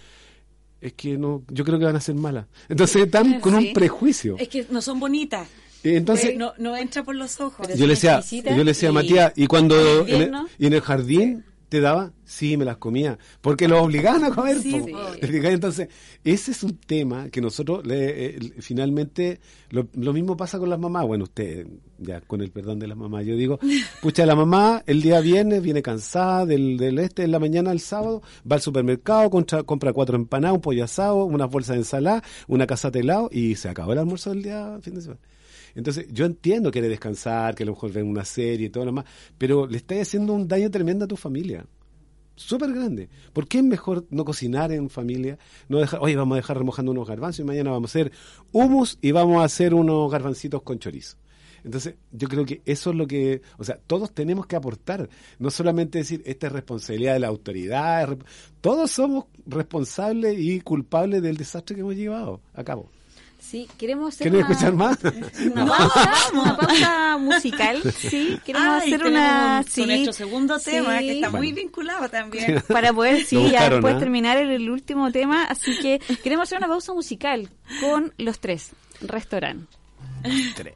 Es que no, yo creo que van a ser malas. Entonces están con Sí. un prejuicio. Es que no son bonitas. Entonces, no, no entra por los ojos. Yo le decía, yo le decía a Matías, y cuando en el, y en el jardín te daba, sí, me las comía, porque los obligaban a comer. Sí. Entonces, ese es un tema que nosotros le, eh, finalmente, lo, lo mismo pasa con las mamás. Bueno, usted, ya con el perdón de las mamás, yo digo, pucha, la mamá el día viernes viene cansada del, del este, en la mañana del sábado, va al supermercado, contra- compra cuatro empanadas, un pollo asado, unas bolsas de ensalada, una casata de helado y se acabó el almuerzo del día fin de semana. Entonces, yo entiendo que quiere descansar, que a lo mejor ven una serie y todo lo demás, pero le estás haciendo un daño tremendo a tu familia. Súper grande. ¿Por qué es mejor no cocinar en familia? No dejar, oye, vamos a dejar remojando unos garbanzos y mañana vamos a hacer hummus y vamos a hacer unos garbancitos con chorizo. Entonces, yo creo que eso es lo que, o sea, todos tenemos que aportar, no solamente decir, esta es responsabilidad de la autoridad, todos somos responsables y culpables del desastre que hemos llevado a cabo. Sí, queremos hacer ¿Quieren una, escuchar más? una pausa, una pausa musical. Sí, queremos Ay, hacer una... Sí, nuestro segundo tema, que está muy vinculado también. para poder sí ya después ¿ah? terminar el, el último tema así que queremos hacer una pausa musical con los tres restaurante Tres.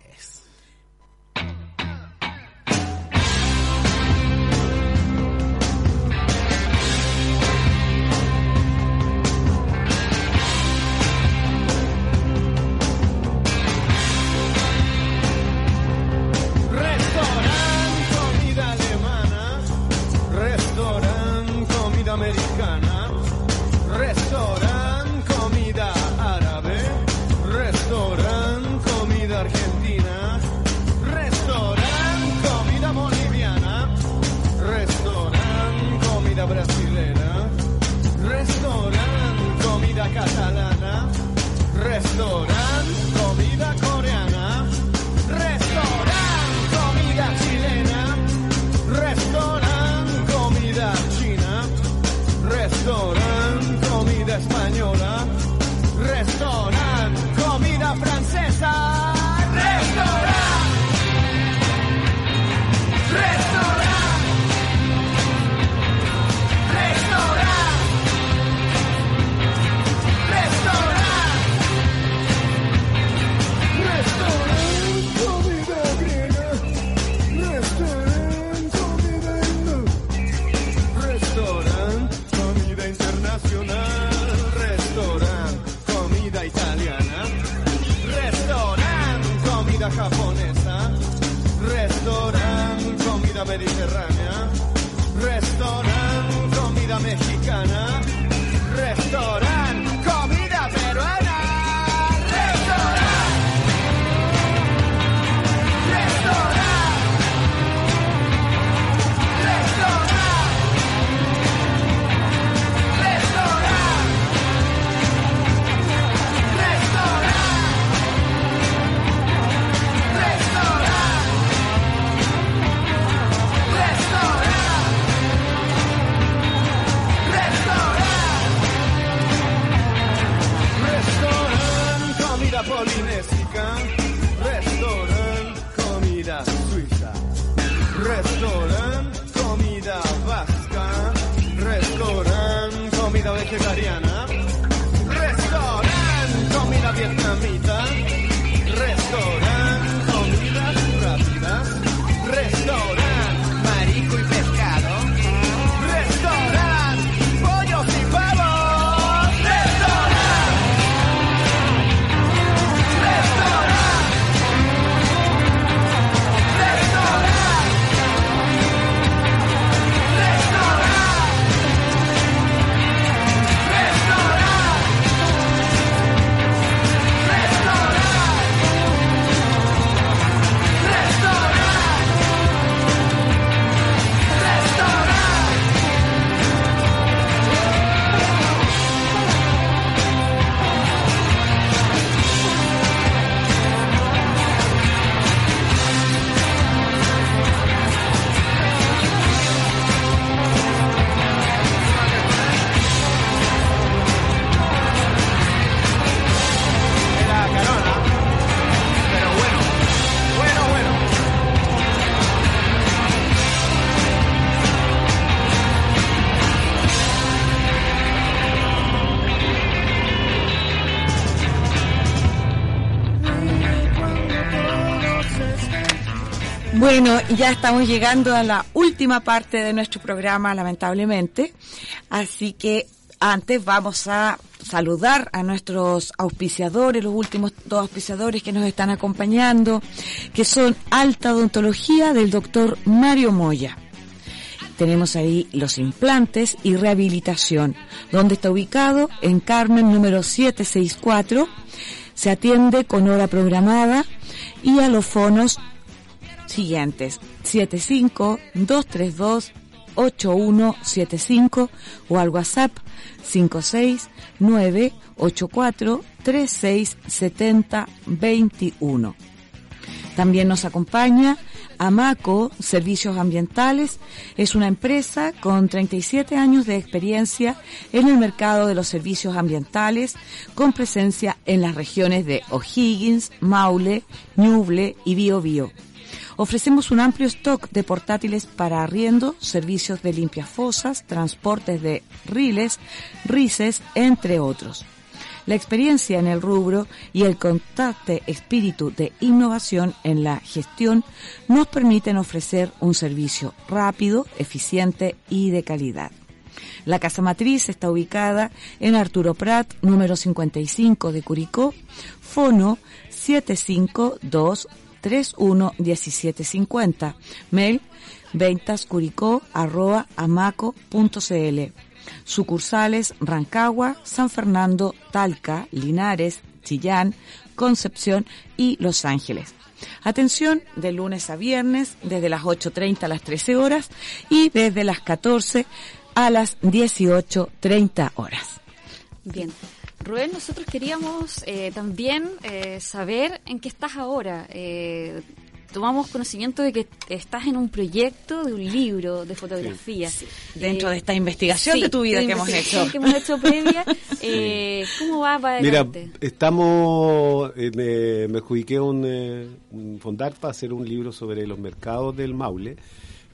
Ya estamos llegando a la última parte de nuestro programa, lamentablemente. Así que antes vamos a saludar a nuestros auspiciadores, los últimos dos auspiciadores que nos están acompañando, que son Alta Odontología del doctor Mario Moya. Tenemos ahí los implantes y rehabilitación, donde está ubicado en Carmen número 764. Se atiende con hora programada y a los fonos siguientes 75 232 8175 o al WhatsApp 569 84 36 70 21. También nos acompaña Amaco Servicios Ambientales. Es una empresa con 37 años de experiencia en el mercado de los servicios ambientales, con presencia en las regiones de O'Higgins, Maule, Ñuble y Biobío. Ofrecemos un amplio stock de portátiles para arriendo, servicios de limpias fosas, transportes de riles, rices, entre otros. La experiencia en el rubro y el constante espíritu de innovación en la gestión nos permiten ofrecer un servicio rápido, eficiente y de calidad. La casa matriz está ubicada en Arturo Prat, número 55 de Curicó, fono 752 311750. Mail ventascuricó arroba amaco.cl. Sucursales Rancagua, San Fernando, Talca, Linares, Chillán, Concepción y Los Ángeles. Atención de lunes a viernes desde las 8.30 a las 13 horas y desde las 14 a las 18.30 horas. Bien. Rubén, nosotros queríamos eh, también eh, saber en qué estás ahora. Eh, tomamos conocimiento de que estás en un proyecto de un libro de fotografía. Dentro Eh, de esta investigación sí, de tu vida de que hemos hecho. que hemos hecho previa. Eh, ¿Cómo va para Mira, adelante? estamos, eh, me, me adjudiqué un, eh, un fondar para hacer un libro sobre los mercados del Maule,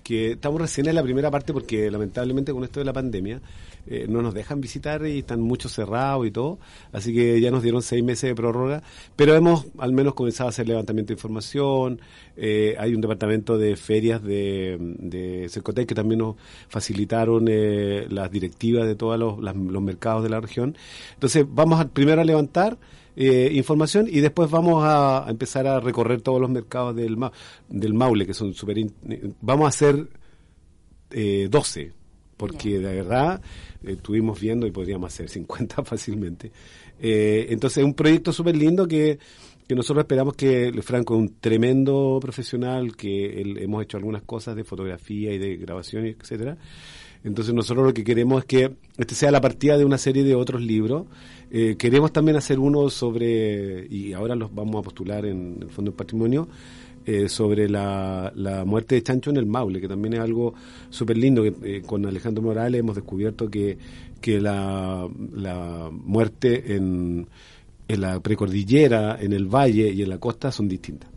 que estamos recién en la primera parte porque lamentablemente con esto de la pandemia eh, no nos dejan visitar y están muchos cerrados y todo, así que ya nos dieron seis meses de prórroga, pero hemos al menos comenzado a hacer levantamiento de información, eh, hay un departamento de ferias de, de Cercotec que también nos facilitaron eh, las directivas de todos los, los mercados de la región, entonces vamos a, primero a levantar eh, información y después vamos a, empezar a recorrer todos los mercados del, del Maule, que son súper... Vamos a hacer eh, 12, porque de verdad eh, estuvimos viendo y podríamos hacer 50 fácilmente. Eh, entonces es un proyecto súper lindo que, que nosotros esperamos que Franco es un tremendo profesional, que él- hemos hecho algunas cosas de fotografía y de grabación, etcétera. Entonces nosotros lo que queremos es que este sea la partida de una serie de otros libros. Eh, queremos también hacer uno sobre, y ahora los vamos a postular en el Fondo del Patrimonio, eh, sobre la, la muerte de Chancho en el Maule, que también es algo súper lindo. Que, eh, con Alejandro Morales hemos descubierto que, que la, la muerte en, en la precordillera, en el valle y en la costa son distintas.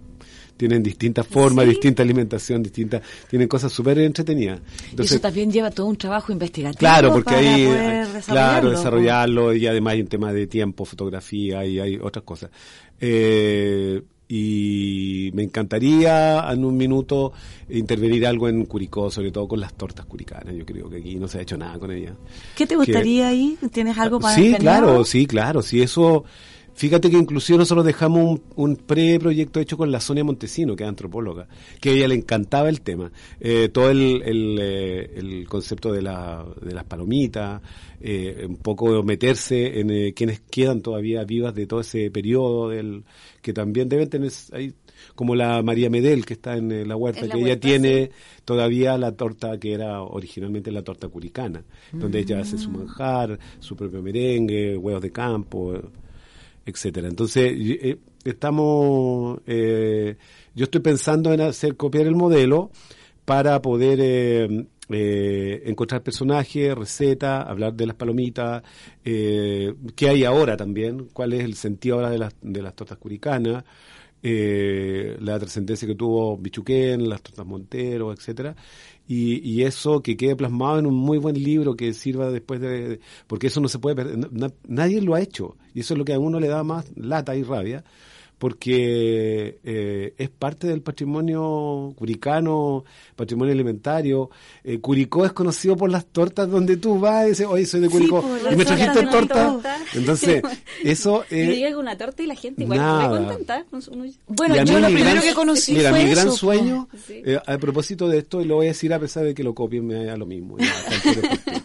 Tienen distintas formas, ¿Sí? distinta alimentación, distintas, tienen cosas súper entretenidas. Y eso también lleva todo un trabajo investigativo. Claro, porque para ahí, poder eh, desarrollarlo, claro, ¿no? desarrollarlo y además hay un tema de tiempo, fotografía y hay otras cosas. Eh, y me encantaría en un minuto intervenir algo en Curicó, sobre todo con las tortas curicanas. Yo creo que aquí no se ha hecho nada con ellas. ¿Qué te gustaría ahí? ¿Tienes algo para Sí, claro, sí, claro. Sí, eso. Fíjate que inclusive nosotros dejamos un, un preproyecto hecho con la Sonia Montesino, que es antropóloga, que a ella le encantaba el tema. Eh, todo el, el, eh, el concepto de, la, de las palomitas, eh, un poco meterse en eh, quienes quedan todavía vivas de todo ese periodo, del que también deben tener ahí, como la María Medel, que está en eh, la huerta, En la que ella tiene todavía la torta que era originalmente la torta curicana, donde ella hace Mm. su manjar, su propio merengue, huevos de campo, etcétera. Entonces, eh, estamos, eh, yo estoy pensando en hacer copiar el modelo para poder eh, eh, encontrar personajes, recetas, hablar de las palomitas, eh, qué hay ahora también, cuál es el sentido ahora de las, de las tortas curicanas, eh, la trascendencia que tuvo Bichuquén, las tortas Montero, etcétera, y, y eso que quede plasmado en un muy buen libro que sirva después de, porque eso no se puede perder, na- nadie lo ha hecho, y eso es lo que a uno le da más lata y rabia, porque eh, es parte del patrimonio curicano, patrimonio alimentario. Eh, Curicó es conocido por las tortas donde tú vas y dices, oye, soy de Curicó, pues, y me tortas trajiste torta. torta. Entonces, eso... y eh, llega una torta y la gente igual nada. contenta. Bueno, y a yo lo primero gran- que conocí Mira, fue mi gran eso, po. sueño, Sí. eh, a propósito de esto, y lo voy a decir a pesar de que lo copien, me da lo mismo. ya,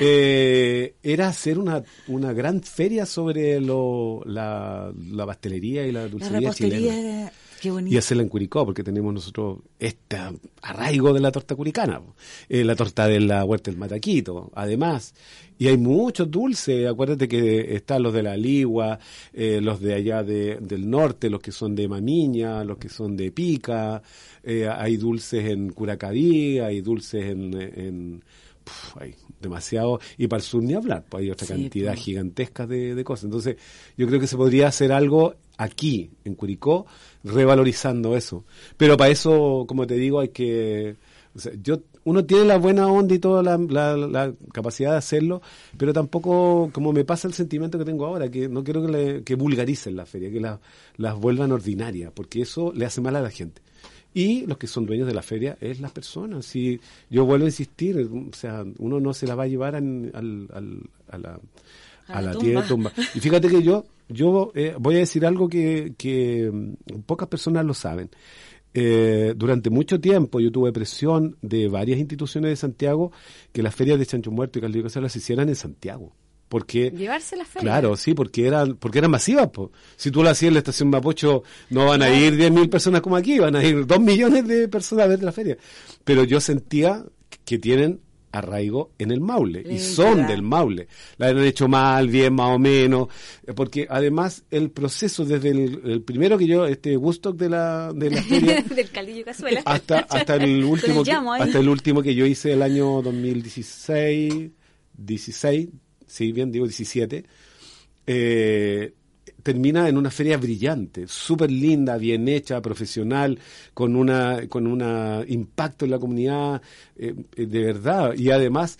Eh, era hacer una, una gran feria sobre lo, la, la pastelería y la dulcería chilena. Qué Y hacerla en Curicó, porque tenemos nosotros este arraigo de la torta curicana. Eh, la torta de la huerta del Mataquito, además. Y hay muchos dulces, acuérdate que están los de la Ligua, eh, los de allá de- del norte, los que son de Mamiña, los que son de Pica, eh, hay dulces en Curacaví, hay dulces en... en puf, hay demasiado, y para el sur ni hablar, pues hay otra Sí, cantidad pues. gigantesca de, de cosas. Entonces, yo creo que se podría hacer algo aquí, en Curicó, revalorizando eso. Pero para eso, como te digo, hay que... o sea, yo, uno tiene la buena onda y toda la, la- la capacidad de hacerlo, pero tampoco, como me pasa el sentimiento que tengo ahora, que no quiero que, le- que vulgaricen la feria, que la- las vuelvan ordinarias, porque eso le hace mal a la gente. Y los que son dueños de la feria es las personas. Si yo vuelvo a insistir, o sea, uno no se la va a llevar en- al, al- a la, A a la la tierra tumba. Y fíjate que yo, yo eh, voy a decir algo que, que mm, pocas personas lo saben. Eh, durante mucho tiempo yo tuve presión de varias instituciones de Santiago que las ferias de Chancho Muerto y Caldillo Casero se hicieran en Santiago. Porque Llevarse la feria. Claro, sí, porque eran, porque eran masivas. po. Si tú lo hacías en la estación Mapocho, no van a ir 10.000 personas como aquí, van a ir 2 millones de personas a ver la feria. Pero yo sentía que tienen arraigo en el Maule, y son del Maule. La han hecho mal, bien, más o menos, eh, porque además el proceso desde el, el primero que yo, este Woodstock de la, de la feria, Del caldillo cazuela. hasta hasta el último que, hasta el último que yo hice el año 2016 16 sí bien digo 17 eh, termina en una feria brillante súper linda bien hecha profesional con una con un impacto en la comunidad eh, eh, de verdad y además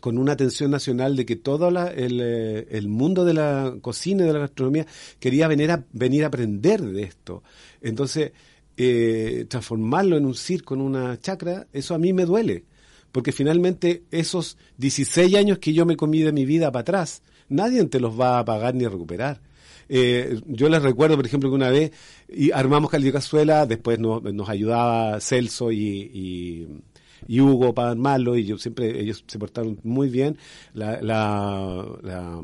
con una atención nacional de que todo la- el, el mundo de la cocina y de la gastronomía quería venir a, venir a aprender de esto. Entonces, eh, transformarlo en un circo, en una chacra, eso a mí me duele. Porque finalmente esos 16 años que yo me comí de mi vida para atrás, nadie te los va a pagar ni a recuperar. Eh, yo les recuerdo, por ejemplo, que una vez y armamos Caldillo Cazuela, después nos, nos ayudaba Celso y, y, y Hugo para armarlo, y yo siempre, ellos se portaron muy bien. La, la, la,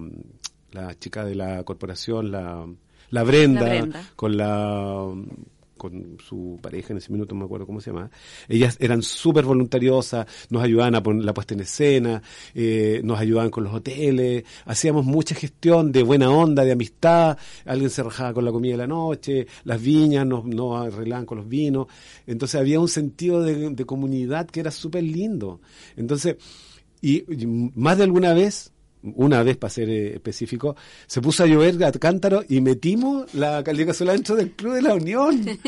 la chica de la corporación, la, la Brenda, La Brenda. con la con su pareja en ese minuto, no me acuerdo cómo se llama. Ellas eran súper voluntariosas, nos ayudaban a poner la puesta en escena, eh, nos ayudaban con los hoteles, hacíamos mucha gestión de buena onda, de amistad, alguien se rajaba con la comida de la noche, las viñas nos, nos arreglaban con los vinos, entonces había un sentido de, comunidad que era súper lindo. Entonces, y más de alguna vez, una vez para ser eh, específico, se puso a llover a cántaro y metimos la Caldera Cazuela dentro del Club de la Unión.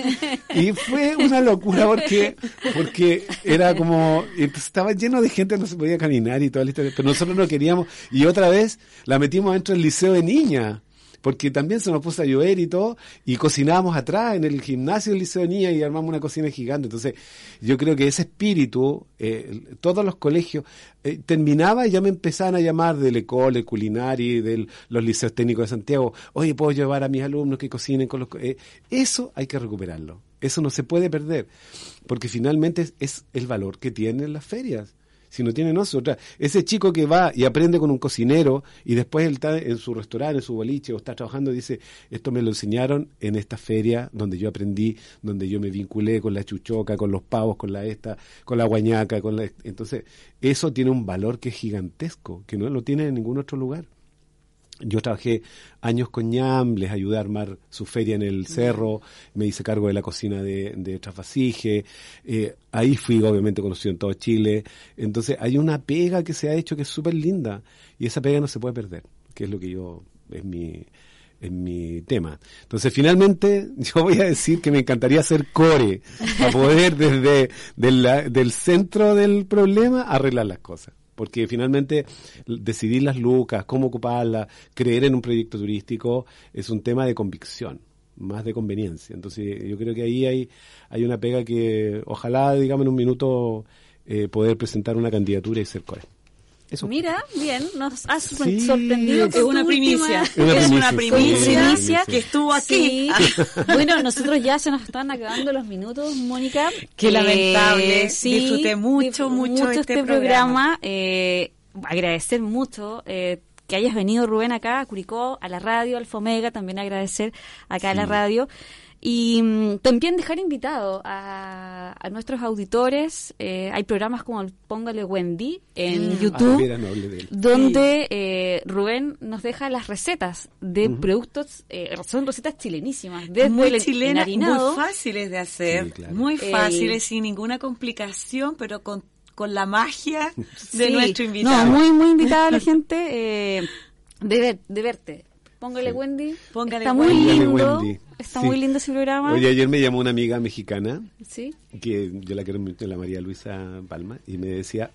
Y fue una locura porque, porque era como, estaba lleno de gente, no se podía caminar y toda la historia, pero nosotros no queríamos. Y otra vez la metimos dentro del Liceo de Niña. Porque también se nos puso a llover y todo, y cocinábamos atrás en el gimnasio del Liceo de y armamos una cocina gigante. Entonces, yo creo que ese espíritu, eh, todos los colegios, eh, terminaba y ya me empezaban a llamar del Ecole, Culinari, de los liceos técnicos de Santiago. Oye, ¿puedo llevar a mis alumnos que cocinen con los... co-?" Eh, eso hay que recuperarlo. Eso no se puede perder. Porque finalmente es el valor que tienen las ferias. Si no tienen nosotros, ese chico que va y aprende con un cocinero y después él está en su restaurante, en su boliche o está trabajando dice, esto me lo enseñaron en esta feria donde yo aprendí, donde yo me vinculé con la chuchoca, con los pavos, con la esta, con la guañaca, con la... Entonces, eso tiene un valor que es gigantesco, que no lo tiene en ningún otro lugar. Yo trabajé años con ñam, les ayudé a armar su feria en el cerro, me hice cargo de la cocina de, de Trasfasige, eh, ahí fui obviamente conocido en todo Chile. Entonces hay una pega que se ha hecho que es súper linda y esa pega no se puede perder, que es lo que yo, es mi, es mi tema. Entonces finalmente yo voy a decir que me encantaría hacer core, para poder desde del, del centro del problema arreglar las cosas porque finalmente decidir las lucas, cómo ocuparlas, creer en un proyecto turístico es un tema de convicción. más de conveniencia. Entonces yo creo que ahí hay, hay una pega que ojalá, digamos, en un minuto eh, poder presentar una candidatura y ser core. Eso. Mira, bien, nos has Sí, sorprendido. es una primicia. última- es una primicia, sí, que estuvo aquí. Sí. bueno, nosotros ya se nos están acabando los minutos, Mónica. Qué lamentable. sí, Disfruté mucho, dif- mucho este este programa. Eh, agradecer mucho eh, que hayas venido, Rubén, acá a Curicó, a la radio, al Fomega, también agradecer acá a la radio. Y mm, también dejar invitado a, a nuestros auditores. eh, hay programas como el Póngale Wendy en Ah, YouTube mira, no él. donde eh, Rubén nos deja las recetas de productos, eh, son recetas chilenísimas, desde muy chilenas, muy fáciles de hacer, Sí, claro. muy Eh, fáciles, sin ninguna complicación, pero con, con la magia de Sí. nuestro invitado. No, muy, muy invitada la gente eh, de, ver- de verte. Póngale Sí. Wendy. Póngale está muy lindo. Wendy. Está Sí. muy lindo ese programa. Oye, ayer me llamó una amiga mexicana sí. que yo la quiero mucho, la María Luisa Palma, y me decía,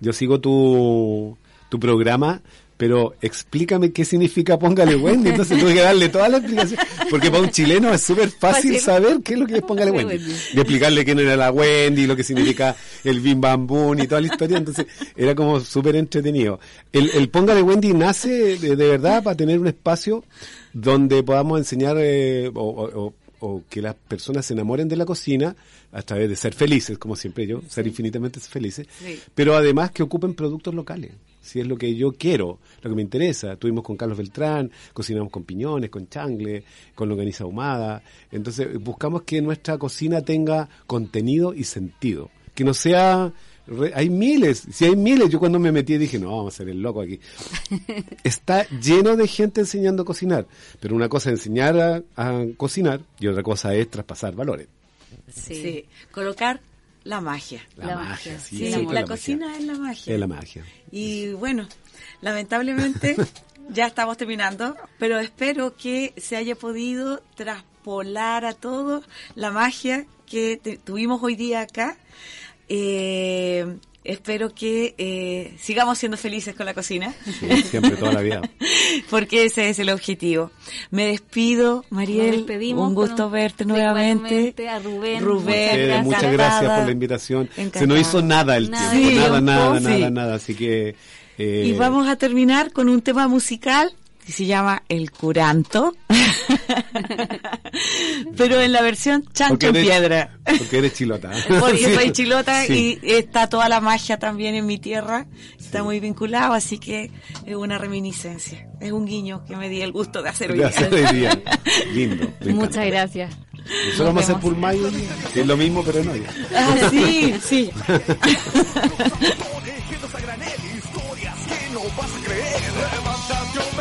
yo sigo tu, tu programa, pero explícame qué significa Póngale Wendy. Entonces tuve que darle toda la explicación, porque para un chileno es súper fácil Fácil. saber qué es lo que es Póngale Wendy. De explicarle quién era la Wendy, lo que significa el Bim Bam Boom y toda la historia. Entonces era como súper entretenido. El, el Póngale Wendy nace de, de verdad para tener un espacio donde podamos enseñar eh, o, o- o- que las personas se enamoren de la cocina a través de ser felices, como siempre yo, ser infinitamente felices, Sí. pero además que ocupen productos locales. Si es lo que yo quiero, lo que me interesa. Estuvimos con Carlos Beltrán, cocinamos con piñones, con changle, con longaniza ahumada. Entonces buscamos que nuestra cocina tenga contenido y sentido. Que no sea... re- hay miles, si hay miles, yo cuando me metí dije, no, vamos a ser el loco aquí. Está lleno de gente enseñando a cocinar, pero una cosa es enseñar a, a cocinar y otra cosa es traspasar valores. Sí. Sí, colocar la magia. La, La magia, magia, sí, la magia. cocina es la magia. Es la magia. Y bueno, lamentablemente ya estamos terminando, pero espero que se haya podido traspolar a todos la magia que te- tuvimos hoy día acá. Eh, espero que eh, sigamos siendo felices con la cocina, Sí, siempre, toda la vida. porque ese es el objetivo. Me despido, Mariel. Nos despedimos un gusto verte nuevamente. a Rubén. Rubén, Ustedes, muchas gracias por la invitación. Se nos hizo nada el Nada. tiempo, Sí, nada, nada, nada, sí. nada. Así que... eh, Y vamos a terminar con un tema musical que se llama El Curanto, pero en la versión chancho en piedra. Porque eres chilota. Porque soy chilota Sí. y está toda la magia también en mi tierra, está muy vinculado, así que es una reminiscencia, es un guiño que me di el gusto de hacer hoy día. hacer hoy día. Lindo. Muchas gracias. Nosotros vamos a hacer por mayo, que es lo mismo, pero no ya. Ah, sí, sí. Vas a creer.